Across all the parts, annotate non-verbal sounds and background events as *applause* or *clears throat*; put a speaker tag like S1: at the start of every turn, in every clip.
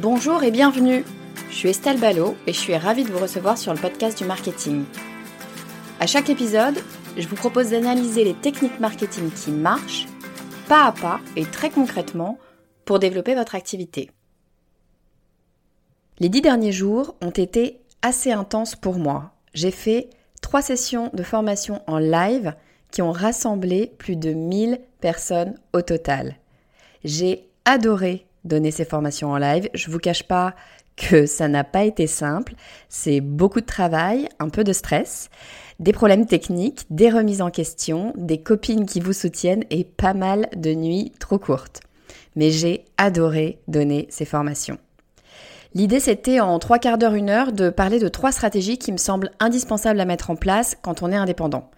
S1: Bonjour et bienvenue. Je suis Estelle Ballot et je suis ravie de vous recevoir sur le podcast du marketing. À chaque épisode, je vous propose d'analyser les techniques marketing qui marchent, pas à pas et très concrètement, pour développer votre activité. Les dix derniers jours ont été assez intenses pour moi. J'ai fait trois sessions de formation en live qui ont rassemblé plus de 1000 personnes au total. J'ai adoré donner ces formations en live. Je vous cache pas que ça n'a pas été simple. C'est beaucoup de travail, un peu de stress, des problèmes techniques, des remises en question, des copines qui vous soutiennent et pas mal de nuits trop courtes. Mais j'ai adoré donner ces formations. L'idée, c'était en trois quarts d'heure, une heure, de parler de trois stratégies qui me semblent indispensables à mettre en place quand on est indépendant.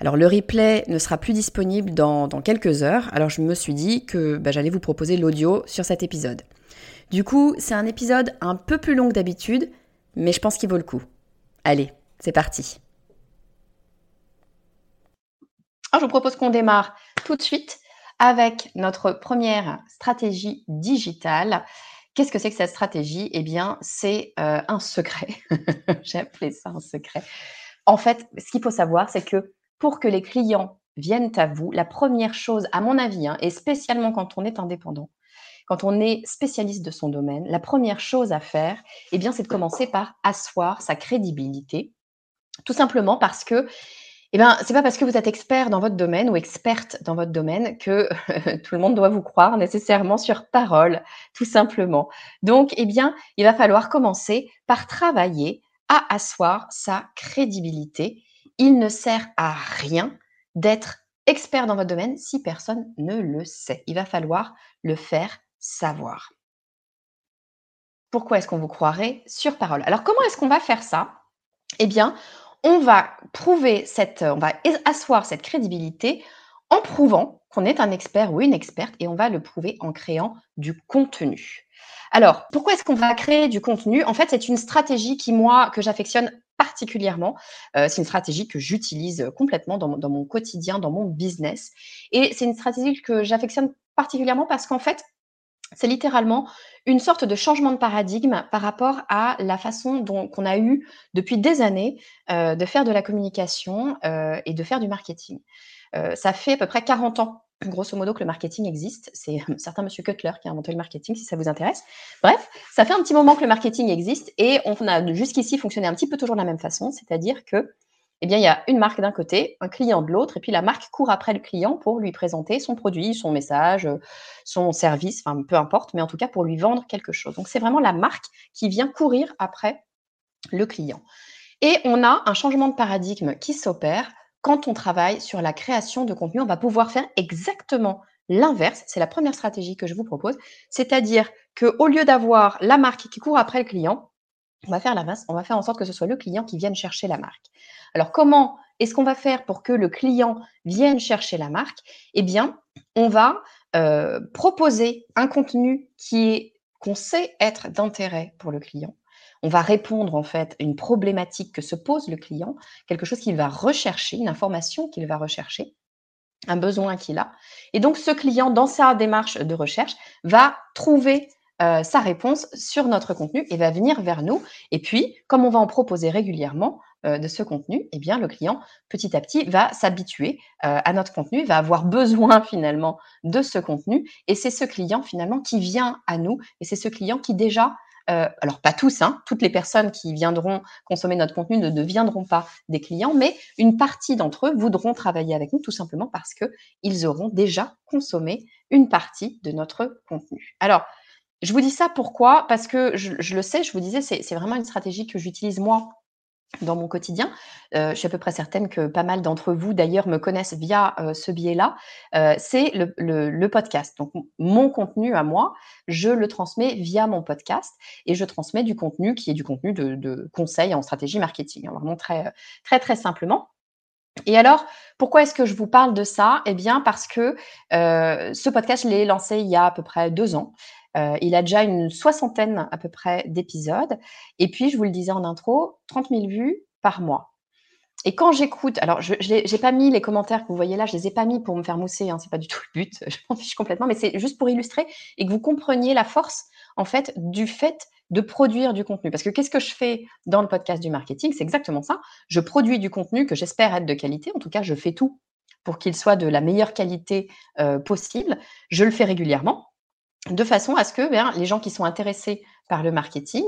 S1: Alors le replay ne sera plus disponible dans, quelques heures, alors je me suis dit que bah, j'allais vous proposer l'audio sur cet épisode. Du coup, c'est un épisode un peu plus long que d'habitude, mais je pense qu'il vaut le coup. Allez, c'est parti. Alors, je vous propose qu'on démarre tout de suite avec notre première stratégie digitale. Qu'est-ce que c'est que cette stratégie? Eh bien, c'est euh, un secret. *laughs* J'ai appelé ça un secret. En fait, ce qu'il faut savoir, c'est que pour que les clients viennent à vous, la première chose, à mon avis, hein, et spécialement quand on est indépendant, quand on est spécialiste de son domaine, la première chose à faire, eh bien, c'est de commencer par asseoir sa crédibilité, tout simplement parce que eh bien, c'est pas parce que vous êtes expert dans votre domaine ou experte dans votre domaine que *laughs* tout le monde doit vous croire nécessairement sur parole, tout simplement. Donc, eh bien, il va falloir commencer par travailler à asseoir sa crédibilité il ne sert à rien d'être expert dans votre domaine si personne ne le sait. Il va falloir le faire savoir. Pourquoi est-ce qu'on vous croirait sur parole? Alors comment est-ce qu'on va faire ça? Eh bien, on va prouver cette, on va asseoir cette crédibilité en prouvant qu'on est un expert ou une experte et on va le prouver en créant du contenu. Alors, pourquoi est-ce qu'on va créer du contenu? En fait, c'est une stratégie qui, moi, que j'affectionne particulièrement. Euh, c'est une stratégie que j'utilise complètement dans, mon quotidien, dans mon business. Et c'est une stratégie que j'affectionne particulièrement parce qu'en fait, c'est littéralement une sorte de changement de paradigme par rapport à la façon dont qu'on a eu depuis des années euh, de faire de la communication euh, et de faire du marketing. Euh, ça fait à peu près 40 ans grosso modo que le marketing existe. C'est un *laughs* certain monsieur Cutler qui a inventé le marketing, si ça vous intéresse. Bref, ça fait un petit moment que le marketing existe et on a jusqu'ici fonctionné un petit peu toujours de la même façon, c'est-à-dire que eh bien, il y a une marque d'un côté, un client de l'autre, et puis la marque court après le client pour lui présenter son produit, son message, son service, enfin peu importe, mais en tout cas pour lui vendre quelque chose. Donc c'est vraiment la marque qui vient courir après le client. Et on a un changement de paradigme qui s'opère quand on travaille sur la création de contenu, on va pouvoir faire exactement l'inverse. C'est la première stratégie que je vous propose. C'est-à-dire qu'au lieu d'avoir la marque qui court après le client, on va faire l'inverse. On va faire en sorte que ce soit le client qui vienne chercher la marque. Alors, comment est-ce qu'on va faire pour que le client vienne chercher la marque? Eh bien, on va euh, proposer un contenu qui est qu'on sait être d'intérêt pour le client on va répondre en fait à une problématique que se pose le client, quelque chose qu'il va rechercher, une information qu'il va rechercher, un besoin qu'il a. Et donc ce client, dans sa démarche de recherche, va trouver euh, sa réponse sur notre contenu et va venir vers nous. Et puis, comme on va en proposer régulièrement euh, de ce contenu, eh bien, le client, petit à petit, va s'habituer euh, à notre contenu, va avoir besoin *laughs* finalement de ce contenu. Et c'est ce client finalement qui vient à nous. Et c'est ce client qui déjà alors pas tous, hein, toutes les personnes qui viendront consommer notre contenu ne deviendront pas des clients, mais une partie d'entre eux voudront travailler avec nous tout simplement parce qu'ils auront déjà consommé une partie de notre contenu. Alors, je vous dis ça pourquoi? Parce que je, le sais, je vous disais, c'est vraiment une stratégie que j'utilise moi dans mon quotidien. Euh, je suis à peu près certaine que pas mal d'entre vous, d'ailleurs, me connaissent via euh, ce biais-là. Euh, c'est le, podcast. Donc, mon contenu à moi, je le transmets via mon podcast et je transmets du contenu qui est du contenu de, conseils en stratégie marketing. Hein, vraiment très, très, très simplement. Et alors, pourquoi est-ce que je vous parle de ça? Eh bien, parce que ce podcast, je l'ai lancé il y a à peu près deux ans. Euh, il a déjà une soixantaine à peu près d'épisodes. Et puis, je vous le disais en intro, 30 000 vues par mois. Et quand j'écoute, alors je n'ai pas mis les commentaires que vous voyez là, je les ai pas mis pour me faire mousser, hein, c'est pas du tout le but, *laughs* je m'en fiche complètement, mais c'est juste pour illustrer et que vous compreniez la force en fait du fait de produire du contenu. Parce que qu'est-ce que je fais dans le podcast du marketing? C'est exactement ça. Je produis du contenu que j'espère être de qualité. En tout cas, je fais tout pour qu'il soit de la meilleure qualité euh, possible. Je le fais régulièrement de façon à ce que ben, les gens qui sont intéressés par le marketing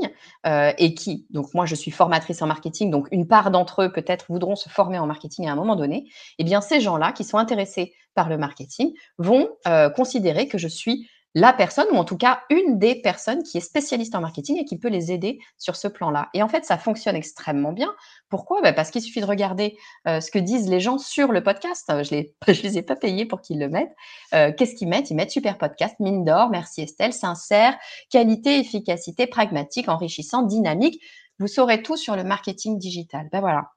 S1: euh, et qui, donc moi je suis formatrice en marketing, donc une part d'entre eux peut-être voudront se former en marketing à un moment donné, eh bien ces gens-là qui sont intéressés par le marketing vont euh, considérer que je suis la personne, ou en tout cas une des personnes qui est spécialiste en marketing et qui peut les aider sur ce plan-là. Et en fait, ça fonctionne extrêmement bien. Pourquoi? Bah, Parce qu'il suffit de regarder euh, ce que disent les gens sur le podcast. Je ne *laughs* les ai pas payés pour qu'ils le mettent. Euh, qu'est-ce qu'ils mettent? Ils mettent super podcast, mine d'or, merci Estelle, sincère, qualité, efficacité, pragmatique, enrichissant, dynamique. Vous saurez tout sur le marketing digital. Ben voilà,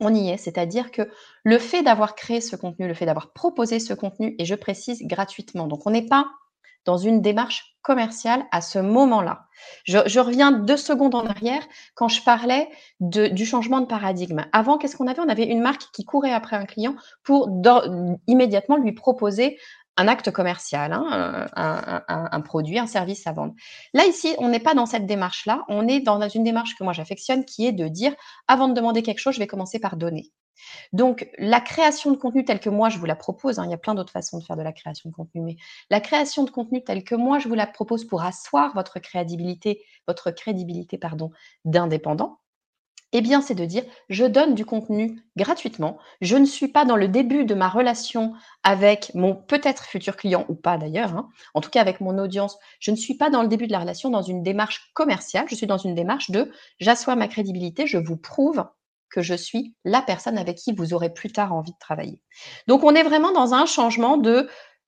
S1: on y est. C'est-à-dire que le fait d'avoir créé ce contenu, le fait d'avoir proposé ce contenu, et je précise gratuitement, donc on n'est pas dans une démarche commerciale à ce moment-là. Je, reviens deux secondes en arrière quand je parlais du changement de paradigme. Avant, qu'est-ce qu'on avait? On avait une marque qui courait après un client pour immédiatement lui proposer un acte commercial, hein, un, produit, un service à vendre. Là, ici, on n'est pas dans cette démarche-là. On est dans une démarche que moi j'affectionne qui est de dire, avant de demander quelque chose, je vais commencer par donner. Donc, la création de contenu telle que moi je vous la propose, hein, il y a plein d'autres façons de faire de la création de contenu, mais la création de contenu telle que moi je vous la propose pour asseoir votre crédibilité, votre crédibilité pardon, d'indépendant, eh bien, c'est de dire, je donne du contenu gratuitement. Je ne suis pas dans le début de ma relation avec mon peut-être futur client ou pas d'ailleurs, hein, en tout cas avec mon audience. Je ne suis pas dans le début de la relation dans une démarche commerciale. Je suis dans une démarche de, j'assois ma crédibilité, je vous prouve que je suis la personne avec qui vous aurez plus tard envie de travailler. Donc, on est vraiment dans un changement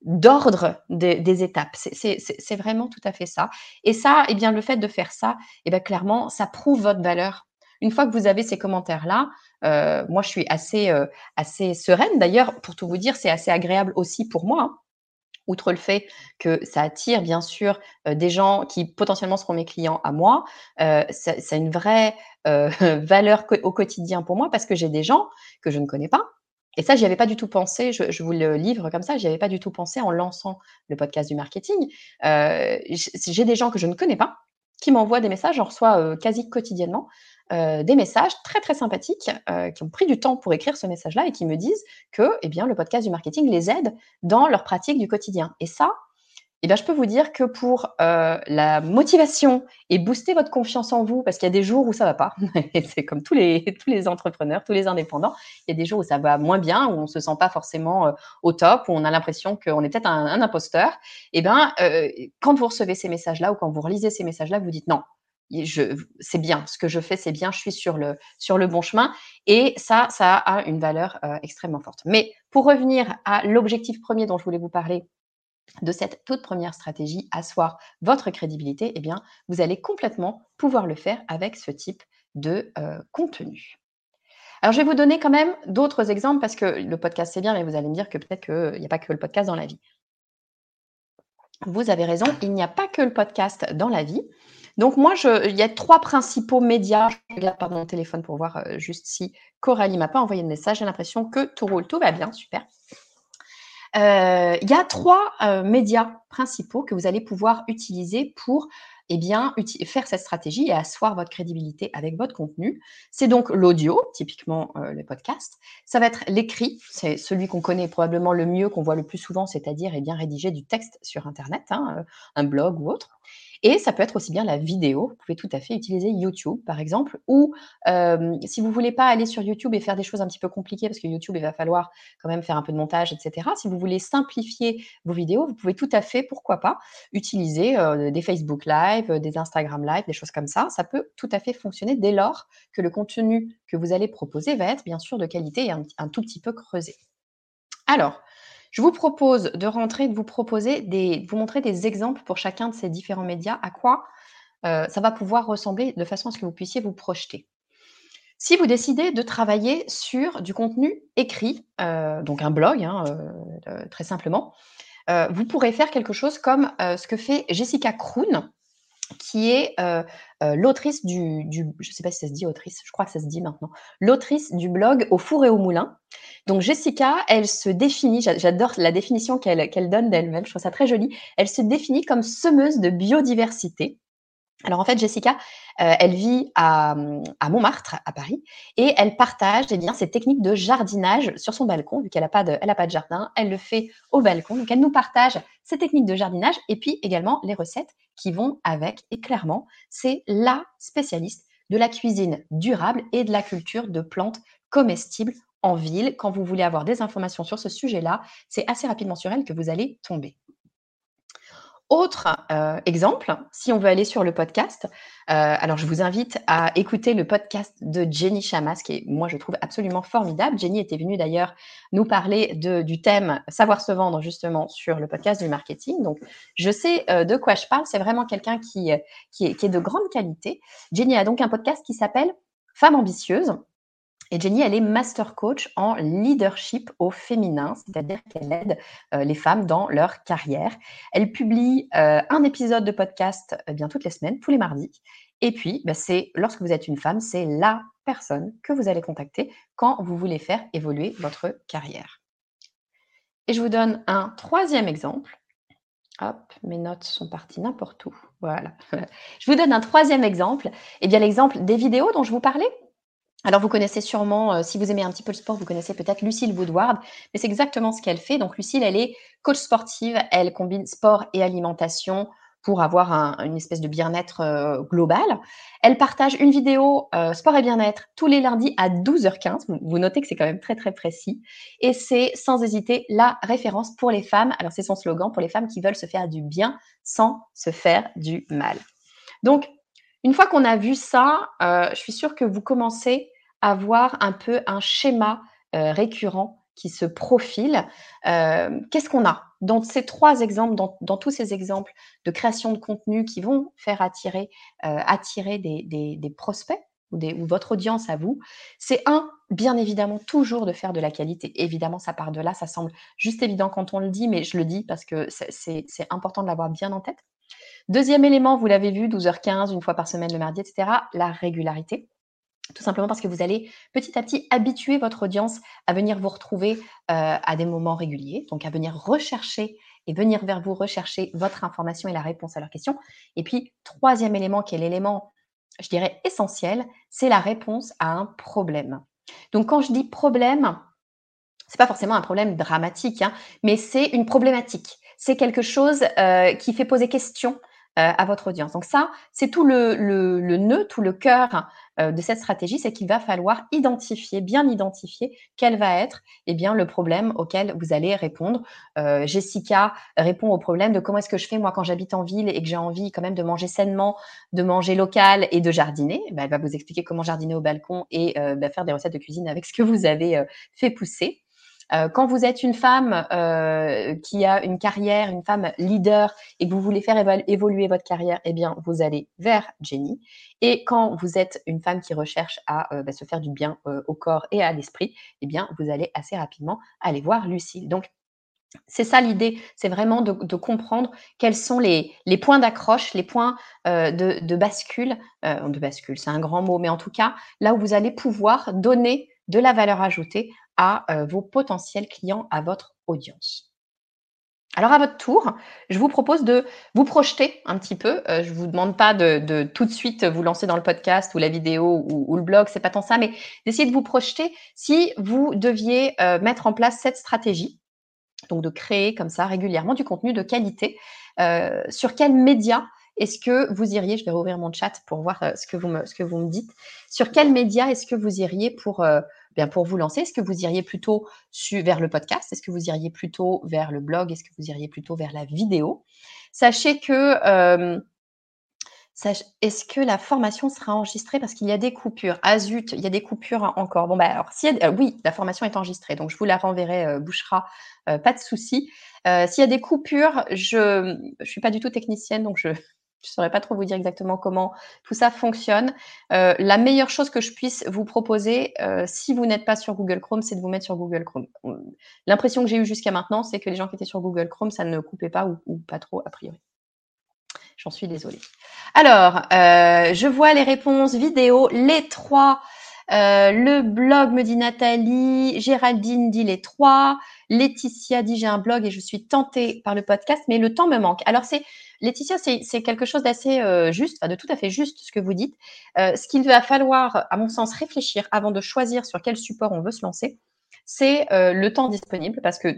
S1: d'ordre des, étapes. C'est vraiment tout à fait ça. Et ça, eh bien, le fait de faire ça, eh bien, clairement, ça prouve votre valeur. Une fois que vous avez ces commentaires-là, euh, moi, je suis assez, euh, assez sereine. D'ailleurs, pour tout vous dire, c'est assez agréable aussi pour moi. Hein. outre le fait que ça attire bien sûr euh, des gens qui potentiellement seront mes clients à moi, c'est une vraie *laughs* valeur au quotidien pour moi parce que j'ai des gens que je ne connais pas. Et ça, j'y avais pas du tout pensé. Je, vous le livre comme ça. J'y avais pas du tout pensé en lançant le podcast du marketing. J'ai des gens que je ne connais pas qui m'envoient des messages. J'en reçois quasi quotidiennement des messages très très sympathiques qui ont pris du temps pour écrire ce message-là et qui me disent que, eh bien, le podcast du marketing les aide dans leur pratique du quotidien. Et ça, eh bien, je peux vous dire que pour euh, la motivation et booster votre confiance en vous, parce qu'il y a des jours où ça va pas, *laughs* c'est comme tous les, tous les entrepreneurs, tous les indépendants, il y a des jours où ça va moins bien, où on se sent pas forcément euh, au top, où on a l'impression qu'on est peut-être un, imposteur. Eh bien, euh, quand vous recevez ces messages-là ou quand vous relisez ces messages-là, vous dites non, c'est bien, ce que je fais, c'est bien, je suis sur le, sur le bon chemin. Et ça, ça a une valeur extrêmement forte. Mais pour revenir à l'objectif premier dont je voulais vous parler, de cette toute première stratégie, asseoir votre crédibilité, eh bien, vous allez complètement pouvoir le faire avec ce type de euh, contenu. Alors, je vais vous donner quand même d'autres exemples parce que le podcast, c'est bien, mais vous allez me dire que peut-être qu'il n'y a pas que le podcast dans la vie. Vous avez raison, il n'y a pas que le podcast dans la vie. Donc, moi, il y a trois principaux médias. Je regarde par mon téléphone pour voir euh, juste si Coralie m'a pas envoyé de message. J'ai l'impression que tout roule, tout va bien, super. Euh, il y a trois euh, médias principaux que vous allez pouvoir utiliser pour eh bien, faire cette stratégie et asseoir votre crédibilité avec votre contenu. C'est donc l'audio, typiquement le podcast. Ça va être l'écrit, c'est celui qu'on connaît probablement le mieux, qu'on voit le plus souvent, c'est-à-dire eh rédiger du texte sur Internet, hein, un blog ou autre. Et ça peut être aussi bien la vidéo. Vous pouvez tout à fait utiliser YouTube, par exemple, ou si vous voulez pas aller sur YouTube et faire des choses un petit peu compliquées, parce que YouTube, il va falloir quand même faire un peu de montage, etc. Si vous voulez simplifier vos vidéos, vous pouvez tout à fait, pourquoi pas, utiliser des Facebook Live, des Instagram Live, des choses comme ça. Ça peut tout à fait fonctionner dès lors que le contenu que vous allez proposer va être bien sûr de qualité et un, un tout petit peu creusé. Alors, je vous propose de rentrer, de vous proposer des, vous montrer des exemples pour chacun de ces différents médias, à quoi euh, ça va pouvoir ressembler de façon à ce que vous puissiez vous projeter. Si vous décidez de travailler sur du contenu écrit, euh, donc un blog, hein, euh, très simplement, vous pourrez faire quelque chose comme ce que fait Jessica Kroon, qui est l'autrice du, je ne sais pas si ça se dit autrice, je crois que ça se dit maintenant, l'autrice du blog Au four et au moulin. Donc Jessica, elle se définit, j'adore la définition qu'elle donne d'elle-même, je trouve ça très joli, elle se définit comme semeuse de biodiversité. Alors en fait, Jessica, euh, elle vit à, Montmartre, à Paris, et elle partage eh bien, ses techniques de jardinage sur son balcon, vu qu'elle n'a pas, de, pas de jardin, elle le fait au balcon. Donc elle nous partage ses techniques de jardinage et puis également les recettes qui vont avec. Et clairement, c'est la spécialiste de la cuisine durable et de la culture de plantes comestibles en ville. Quand vous voulez avoir des informations sur ce sujet-là, c'est assez rapidement sur elle que vous allez tomber. Autre euh, exemple, si on veut aller sur le podcast, euh, alors je vous invite à écouter le podcast de Jenny Chamas, qui est, moi, je trouve absolument formidable. Jenny était venue d'ailleurs nous parler de, du thème savoir se vendre justement sur le podcast du marketing. Donc, je sais euh, de quoi je parle. C'est vraiment quelqu'un qui, est, qui est de grande qualité. Jenny a donc un podcast qui s'appelle Femme ambitieuse. Et Jenny, elle est master coach en leadership au féminin, c'est-à-dire qu'elle aide euh, les femmes dans leur carrière. Elle publie euh, un épisode de podcast eh bien toutes les semaines, tous les mardis. Et puis, bah, c'est lorsque vous êtes une femme, c'est la personne que vous allez contacter quand vous voulez faire évoluer votre carrière. Et je vous donne un troisième exemple. Hop, mes notes sont parties n'importe où. Voilà. *laughs* je vous donne un troisième exemple. Eh bien, l'exemple des vidéos dont je vous parlais. Alors, vous connaissez sûrement, euh, si vous aimez un petit peu le sport, vous connaissez peut-être Lucille Woodward, mais c'est exactement ce qu'elle fait. Donc, Lucille, elle est coach sportive, elle combine sport et alimentation pour avoir une espèce de bien-être euh, global. Elle partage une vidéo euh, sport et bien-être tous les lundis à 12h15. Vous, notez que c'est quand même très, très précis. Et c'est sans hésiter la référence pour les femmes. Alors, c'est son slogan pour les femmes qui veulent se faire du bien sans se faire du mal. Donc, une fois qu'on a vu ça, je suis sûre que vous commencez avoir un peu un schéma euh, récurrent qui se profile. Euh, qu'est-ce qu'on a dans ces trois exemples, dans, tous ces exemples de création de contenu qui vont faire attirer, euh, des, prospects ou, votre audience à vous, c'est un, bien évidemment, toujours de faire de la qualité. Évidemment, ça part de là, ça semble juste évident quand on le dit, mais je le dis parce que c'est important de l'avoir bien en tête. Deuxième élément, vous l'avez vu, 12h15, une fois par semaine le mardi, etc., la régularité. Tout simplement parce que vous allez petit à petit habituer votre audience à venir vous retrouver euh, à des moments réguliers, donc à venir rechercher et venir vers vous rechercher votre information et la réponse à leurs questions. Et puis, troisième élément qui est l'élément, je dirais, essentiel, c'est la réponse à un problème. Donc, quand je dis problème, c'est pas forcément un problème dramatique, hein, mais c'est une problématique. C'est quelque chose euh, qui fait poser question euh, à votre audience. Donc ça, c'est tout le, le, nœud, tout le cœur euh, de cette stratégie, c'est qu'il va falloir identifier, bien identifier quel va être eh bien, le problème auquel vous allez répondre. Euh, Jessica répond au problème de comment est-ce que je fais moi quand j'habite en ville et que j'ai envie quand même de manger sainement, de manger local et de jardiner. Eh ben, elle va vous expliquer comment jardiner au balcon et bah, faire des recettes de cuisine avec ce que vous avez fait pousser. Euh, quand vous êtes une femme euh, qui a une carrière, une femme leader et que vous voulez faire évoluer votre carrière, eh bien, vous allez vers Jenny. Et quand vous êtes une femme qui recherche à euh, bah, se faire du bien au corps et à l'esprit, eh bien, vous allez assez rapidement aller voir Lucille. Donc, c'est ça l'idée, c'est vraiment de, comprendre quels sont les, points d'accroche, les points de, de, bascule, de bascule, c'est un grand mot, mais en tout cas, là où vous allez pouvoir donner de la valeur ajoutée à euh, vos potentiels clients, à votre audience. Alors à votre tour, je vous propose de vous projeter un petit peu. Euh, je vous demande pas de, tout de suite vous lancer dans le podcast ou la vidéo ou, le blog, c'est pas tant ça, mais d'essayer de vous projeter si vous deviez euh, mettre en place cette stratégie. Donc de créer comme ça régulièrement du contenu de qualité. Sur quels médias est-ce que vous iriez Je vais rouvrir mon chat pour voir ce que vous me, ce que vous me dites. Sur quels médias est-ce que vous iriez pour pour vous lancer Est-ce que vous iriez plutôt vers le podcast? Est-ce que vous iriez plutôt vers le blog? Est-ce que vous iriez plutôt vers la vidéo? Sachez que est-ce que la formation sera enregistrée? Parce qu'il y a des coupures. Ah zut, il y a des coupures encore. Bon, bah alors, si euh, oui, la formation est enregistrée, donc je vous la renverrai, euh, Bouchera, euh, pas de souci. S'il y a des coupures, je ne suis pas du tout technicienne, donc je ne saurais pas trop vous dire exactement comment tout ça fonctionne. la meilleure chose que je puisse vous proposer, si vous n'êtes pas sur Google Chrome, c'est de vous mettre sur Google Chrome. L'impression que j'ai eue jusqu'à maintenant, c'est que les gens qui étaient sur Google Chrome, ça ne coupait pas ou pas trop, a priori. J'en suis désolée. Alors, euh, je vois les réponses vidéo, les trois. Euh, le blog me dit Nathalie, Géraldine dit les trois, Laetitia dit j'ai un blog et je suis tentée par le podcast, mais le temps me manque. Alors c'est Laetitia, c'est quelque chose d'assez euh, juste, enfin de tout à fait juste ce que vous dites. ce qu'il va falloir, à mon sens, réfléchir avant de choisir sur quel support on veut se lancer, c'est le temps disponible parce que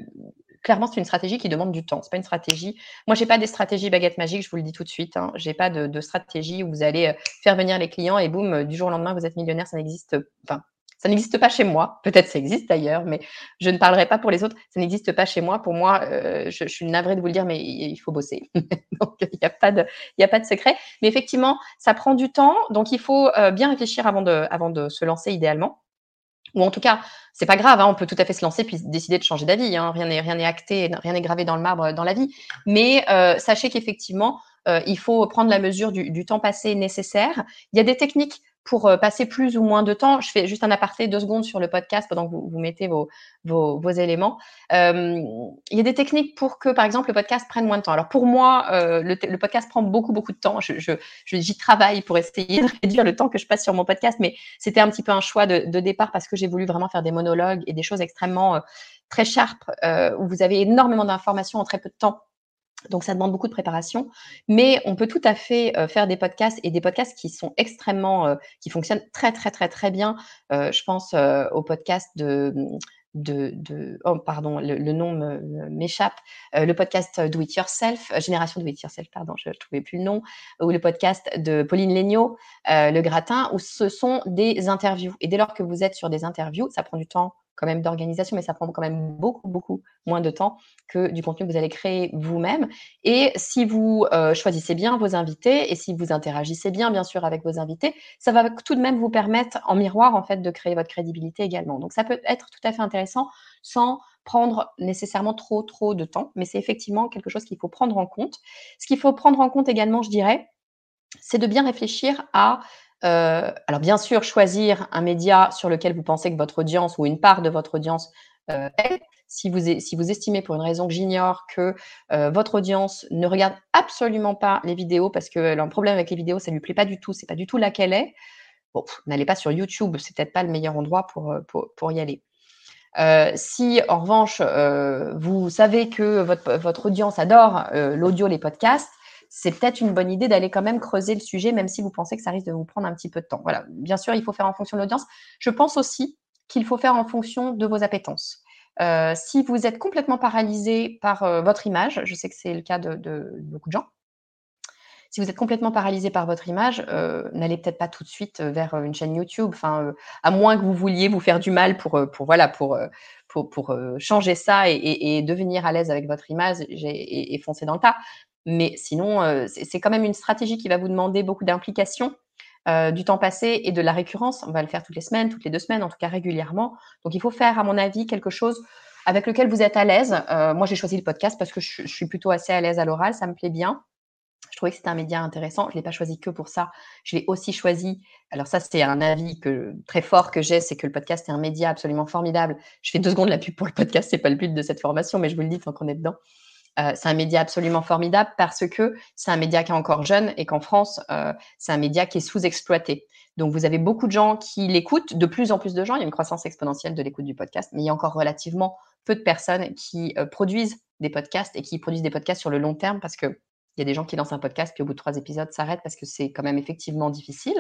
S1: clairement, c'est une stratégie qui demande du temps. C'est pas une stratégie. Moi, j'ai pas des stratégies baguettes magiques, je vous le dis tout de suite. Hein. J'ai pas de, stratégie où vous allez euh, faire venir les clients et boum, euh, du jour au lendemain, vous êtes millionnaire. Ça n'existe. Enfin, ça n'existe pas chez moi. Peut-être ça existe ailleurs, mais je ne parlerai pas pour les autres. Ça n'existe pas chez moi. Pour moi, euh, je, suis navrée de vous le dire, mais il faut bosser. *laughs* donc, il n'y a pas de, secret. Mais effectivement, ça prend du temps. Donc, il faut bien réfléchir avant de se lancer idéalement ou en tout cas, c'est pas grave, hein, on peut tout à fait se lancer puis décider de changer d'avis. Hein, rien n'est rien n'est acté, rien n'est gravé dans le marbre dans la vie. Mais euh, sachez qu'effectivement, euh, il faut prendre la mesure du, du, temps passé nécessaire. Il y a des techniques pour euh, passer plus ou moins de temps. Je fais juste un aparté deux secondes sur le podcast pendant que vous, mettez vos, vos, éléments. Euh, il y a des techniques pour que, par exemple, le podcast prenne moins de temps. Alors pour moi, euh, le, podcast prend beaucoup, beaucoup de temps. Je, je, j'y travaille pour essayer de *laughs* réduire le temps que je passe sur mon podcast, mais c'était un petit peu un choix de, de départ parce que j'ai voulu vraiment faire des monologues et des choses extrêmement très sharp où vous avez énormément d'informations en très peu de temps donc, ça demande beaucoup de préparation, mais on peut tout à fait euh, faire des podcasts et des podcasts qui sont extrêmement, euh, qui fonctionnent très, très, très, très bien. Euh, je pense au podcast de, de, oh, pardon, le, nom m'échappe, le podcast Do It Yourself, Génération Do It Yourself, pardon, je ne trouvais plus le nom, ou le podcast de Pauline Legnaud, Le Gratin, où ce sont des interviews. Et dès lors que vous êtes sur des interviews, ça prend du temps quand même d'organisation, mais ça prend quand même beaucoup, beaucoup moins de temps que du contenu que vous allez créer vous-même. Et si vous euh, choisissez bien vos invités et si vous interagissez bien, bien sûr, avec vos invités, ça va tout de même vous permettre, en miroir, en fait, de créer votre crédibilité également. Donc, ça peut être tout à fait intéressant sans prendre nécessairement trop, trop de temps, mais c'est effectivement quelque chose qu'il faut prendre en compte. Ce qu'il faut prendre en compte également, je dirais, c'est de bien réfléchir à euh, alors bien sûr, choisir un média sur lequel vous pensez que votre audience ou une part de votre audience euh, est. Si vous, si vous estimez pour une raison que j'ignore que euh, votre audience ne regarde absolument pas les vidéos parce qu'elle a un problème avec les vidéos, ça ne lui plaît pas du tout, c'est pas du tout là qu'elle est, bon, n'allez pas sur YouTube, c'est peut-être pas le meilleur endroit pour, pour, y aller. Si en revanche, vous savez que votre, votre audience adore l'audio, les podcasts, c'est peut-être une bonne idée d'aller quand même creuser le sujet, même si vous pensez que ça risque de vous prendre un petit peu de temps. Bien sûr, il faut faire en fonction de l'audience. Je pense aussi qu'il faut faire en fonction de vos appétences. Euh, si vous êtes complètement paralysé par euh, votre image, je sais que c'est le cas de, beaucoup de gens, si vous êtes complètement paralysé par votre image, euh, n'allez peut-être pas tout de suite vers une chaîne YouTube, à moins que vous vouliez vous faire du mal pour, pour voilà, pour, pour, changer ça et, devenir à l'aise avec votre image et, et foncer dans le tas. Mais sinon, euh, c'est quand même une stratégie qui va vous demander beaucoup d'implication, euh, du temps passé et de la récurrence. On va le faire toutes les semaines, toutes les deux semaines, en tout cas régulièrement. Donc, il faut faire, à mon avis, quelque chose avec lequel vous êtes à l'aise. Euh, moi, j'ai choisi le podcast parce que je, suis plutôt assez à l'aise à l'oral, ça me plaît bien. Je trouvais que c'était un média intéressant. Je ne l'ai pas choisi que pour ça. Je l'ai aussi choisi. Alors ça, c'est un avis très fort que j'ai, c'est que le podcast est un média absolument formidable. Je fais deux secondes la pub pour le podcast, c'est pas le but de cette formation, mais je vous le dis tant qu'on est dedans. Euh, c'est un média absolument formidable parce que c'est un média qui est encore jeune et qu'en France, euh, c'est un média qui est sous-exploité. Donc, vous avez beaucoup de gens qui l'écoutent, de plus en plus de gens. Il y a une croissance exponentielle de l'écoute du podcast, mais il y a encore relativement peu de personnes qui euh, produisent des podcasts et qui produisent des podcasts sur le long terme parce que il y a des gens qui lancent un podcast puis au bout de trois épisodes s'arrêtent parce que c'est quand même effectivement difficile.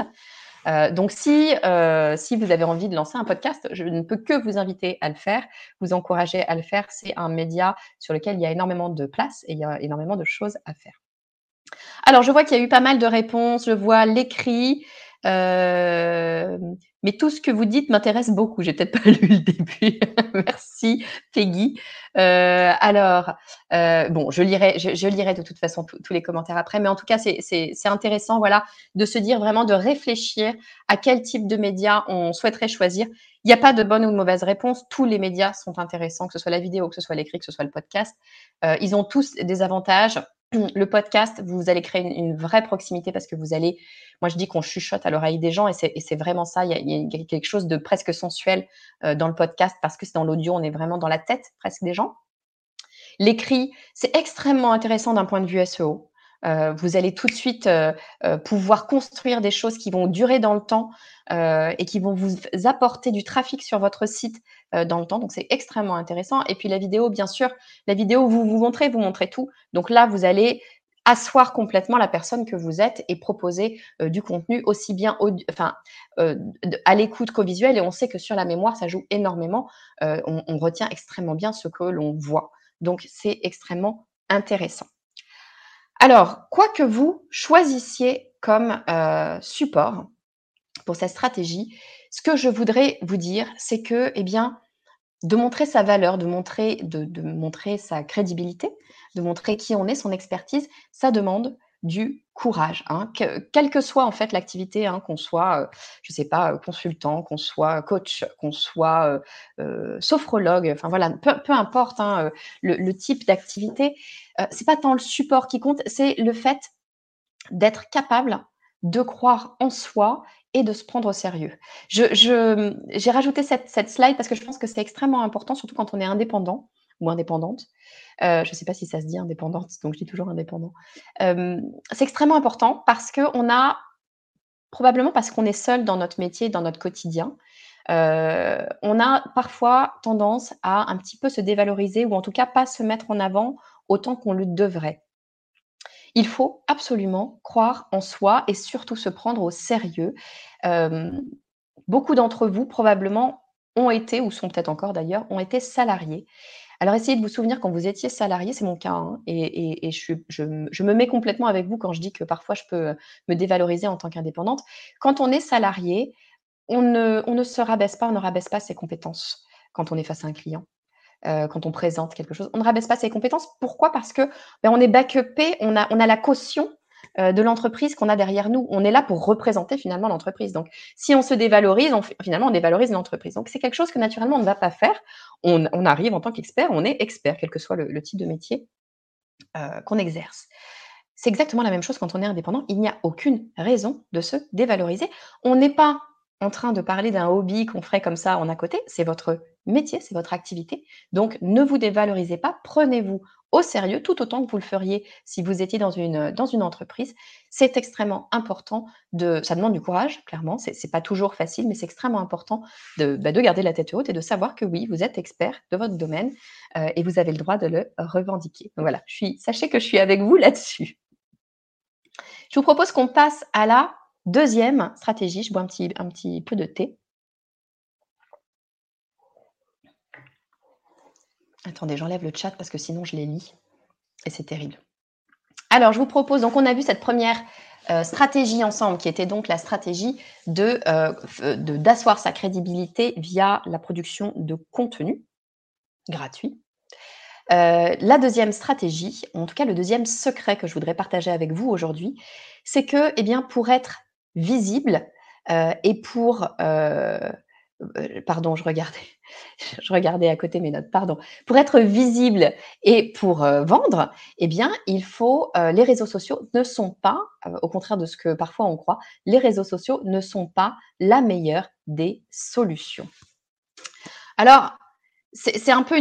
S1: Euh, donc, si, euh, si vous avez envie de lancer un podcast, je ne peux que vous inviter à le faire, vous encourager à le faire. C'est un média sur lequel il y a énormément de place et il y a énormément de choses à faire. Alors, je vois qu'il y a eu pas mal de réponses. Je vois l'écrit. Euh, mais tout ce que vous dites m'intéresse beaucoup. J'ai peut-être pas *laughs* lu le début. *laughs* Merci, Peggy. Euh, alors, euh, bon, je lirai, je, lirai de toute façon tous les commentaires après, mais en tout cas, c'est intéressant, voilà, de se dire vraiment de réfléchir à quel type de médias on souhaiterait choisir. Il n'y a pas de bonne ou de mauvaise réponse. Tous les médias sont intéressants, que ce soit la vidéo, que ce soit l'écrit, que ce soit le podcast. Ils ont tous des avantages. *clears throat* le podcast, vous allez créer une, vraie proximité parce que vous allez, moi je dis qu'on chuchote à l'oreille des gens et c'est vraiment ça, il y, a, quelque chose de presque sensuel euh, dans le podcast parce que c'est dans l'audio, on est vraiment dans la tête presque des gens. L'écrit, c'est extrêmement intéressant d'un point de vue SEO. Euh, vous allez tout de suite euh, pouvoir construire des choses qui vont durer dans le temps et qui vont vous apporter du trafic sur votre site dans le temps. Donc, c'est extrêmement intéressant. Et puis, la vidéo, bien sûr, la vidéo, vous vous montrez, vous montrez tout. Donc là, vous allez asseoir complètement la personne que vous êtes et proposer du contenu aussi bien enfin, à l'écoute qu'au visuel. Et on sait que sur la mémoire, ça joue énormément. On, retient extrêmement bien ce que l'on voit. Donc, c'est extrêmement intéressant. Alors, quoi que vous choisissiez comme euh, support pour cette stratégie, ce que je voudrais vous dire, c'est que, eh bien, de montrer sa valeur, de montrer, de, montrer sa crédibilité, de montrer qui on est, son expertise, ça demande du courage. Hein. quelle que soit en fait l'activité, hein, qu'on soit, euh, je sais pas, consultant, qu'on soit coach, qu'on soit euh, euh, sophrologue, enfin voilà, peu, importe hein, le, type d'activité, c'est pas tant le support qui compte, c'est le fait d'être capable de croire en soi et de se prendre au sérieux. J'ai rajouté cette, cette, slide parce que je pense que c'est extrêmement important, surtout quand on est indépendant ou indépendante. Euh, je ne sais pas si ça se dit indépendante, *laughs* donc je dis toujours indépendant. Euh, c'est extrêmement important parce qu'on a, probablement parce qu'on est seul dans notre métier, dans notre quotidien, euh, on a parfois tendance à un petit peu se dévaloriser ou en tout cas pas se mettre en avant autant qu'on le devrait. Il faut absolument croire en soi et surtout se prendre au sérieux. beaucoup d'entre vous probablement ont été, ou sont peut-être encore d'ailleurs, ont été salariés. Alors essayez de vous souvenir quand vous étiez salarié, c'est mon cas, hein, et, je, me mets complètement avec vous quand je dis que parfois je peux me dévaloriser en tant qu'indépendante. Quand on est salarié, on ne, se rabaisse pas, on ne rabaisse pas ses compétences quand on est face à un client. Euh, quand on présente quelque chose, on ne rabaisse pas ses compétences. Pourquoi? Parce que ben, on est backupé, on a, on a la caution euh, de l'entreprise qu'on a derrière nous. On est là pour représenter finalement l'entreprise. Donc, si on se dévalorise, finalement, on dévalorise l'entreprise. Donc, c'est quelque chose que naturellement, on ne va pas faire. On, arrive en tant qu'expert, on est expert, quel que soit le, type de métier euh, qu'on exerce. C'est exactement la même chose quand on est indépendant. Il n'y a aucune raison de se dévaloriser. On n'est pas en train de parler d'un hobby qu'on ferait comme ça en à côté. C'est votre métier, c'est votre activité. Donc, ne vous dévalorisez pas. Prenez-vous au sérieux, tout autant que vous le feriez si vous étiez dans une, entreprise. C'est extrêmement important de, ça demande du courage, clairement, c'est, n'est pas toujours facile, mais c'est extrêmement important de, bah, de, garder la tête haute et de savoir que oui, vous êtes expert de votre domaine euh, et vous avez le droit de le revendiquer. Voilà, je sachez que je suis avec vous là-dessus. Je vous propose qu'on passe à la deuxième stratégie. Je bois un petit, peu de thé. Attendez, j'enlève le chat parce que sinon je les lis et c'est terrible. Alors, je vous propose, donc on a vu cette première euh, stratégie ensemble qui était donc la stratégie euh, de d'asseoir sa crédibilité via la production de contenu gratuit. Euh, la deuxième stratégie, en tout cas le deuxième secret que je voudrais partager avec vous aujourd'hui, c'est que, eh bien, pour être visible et pour euh, pardon, je regardais, *laughs* je regardais à côté mes notes, pardon. Pour être visible et pour euh, vendre, eh bien, il faut, euh, les réseaux sociaux ne sont pas, au contraire de ce que parfois on croit, les réseaux sociaux ne sont pas la meilleure des solutions. Alors, c'est un peu,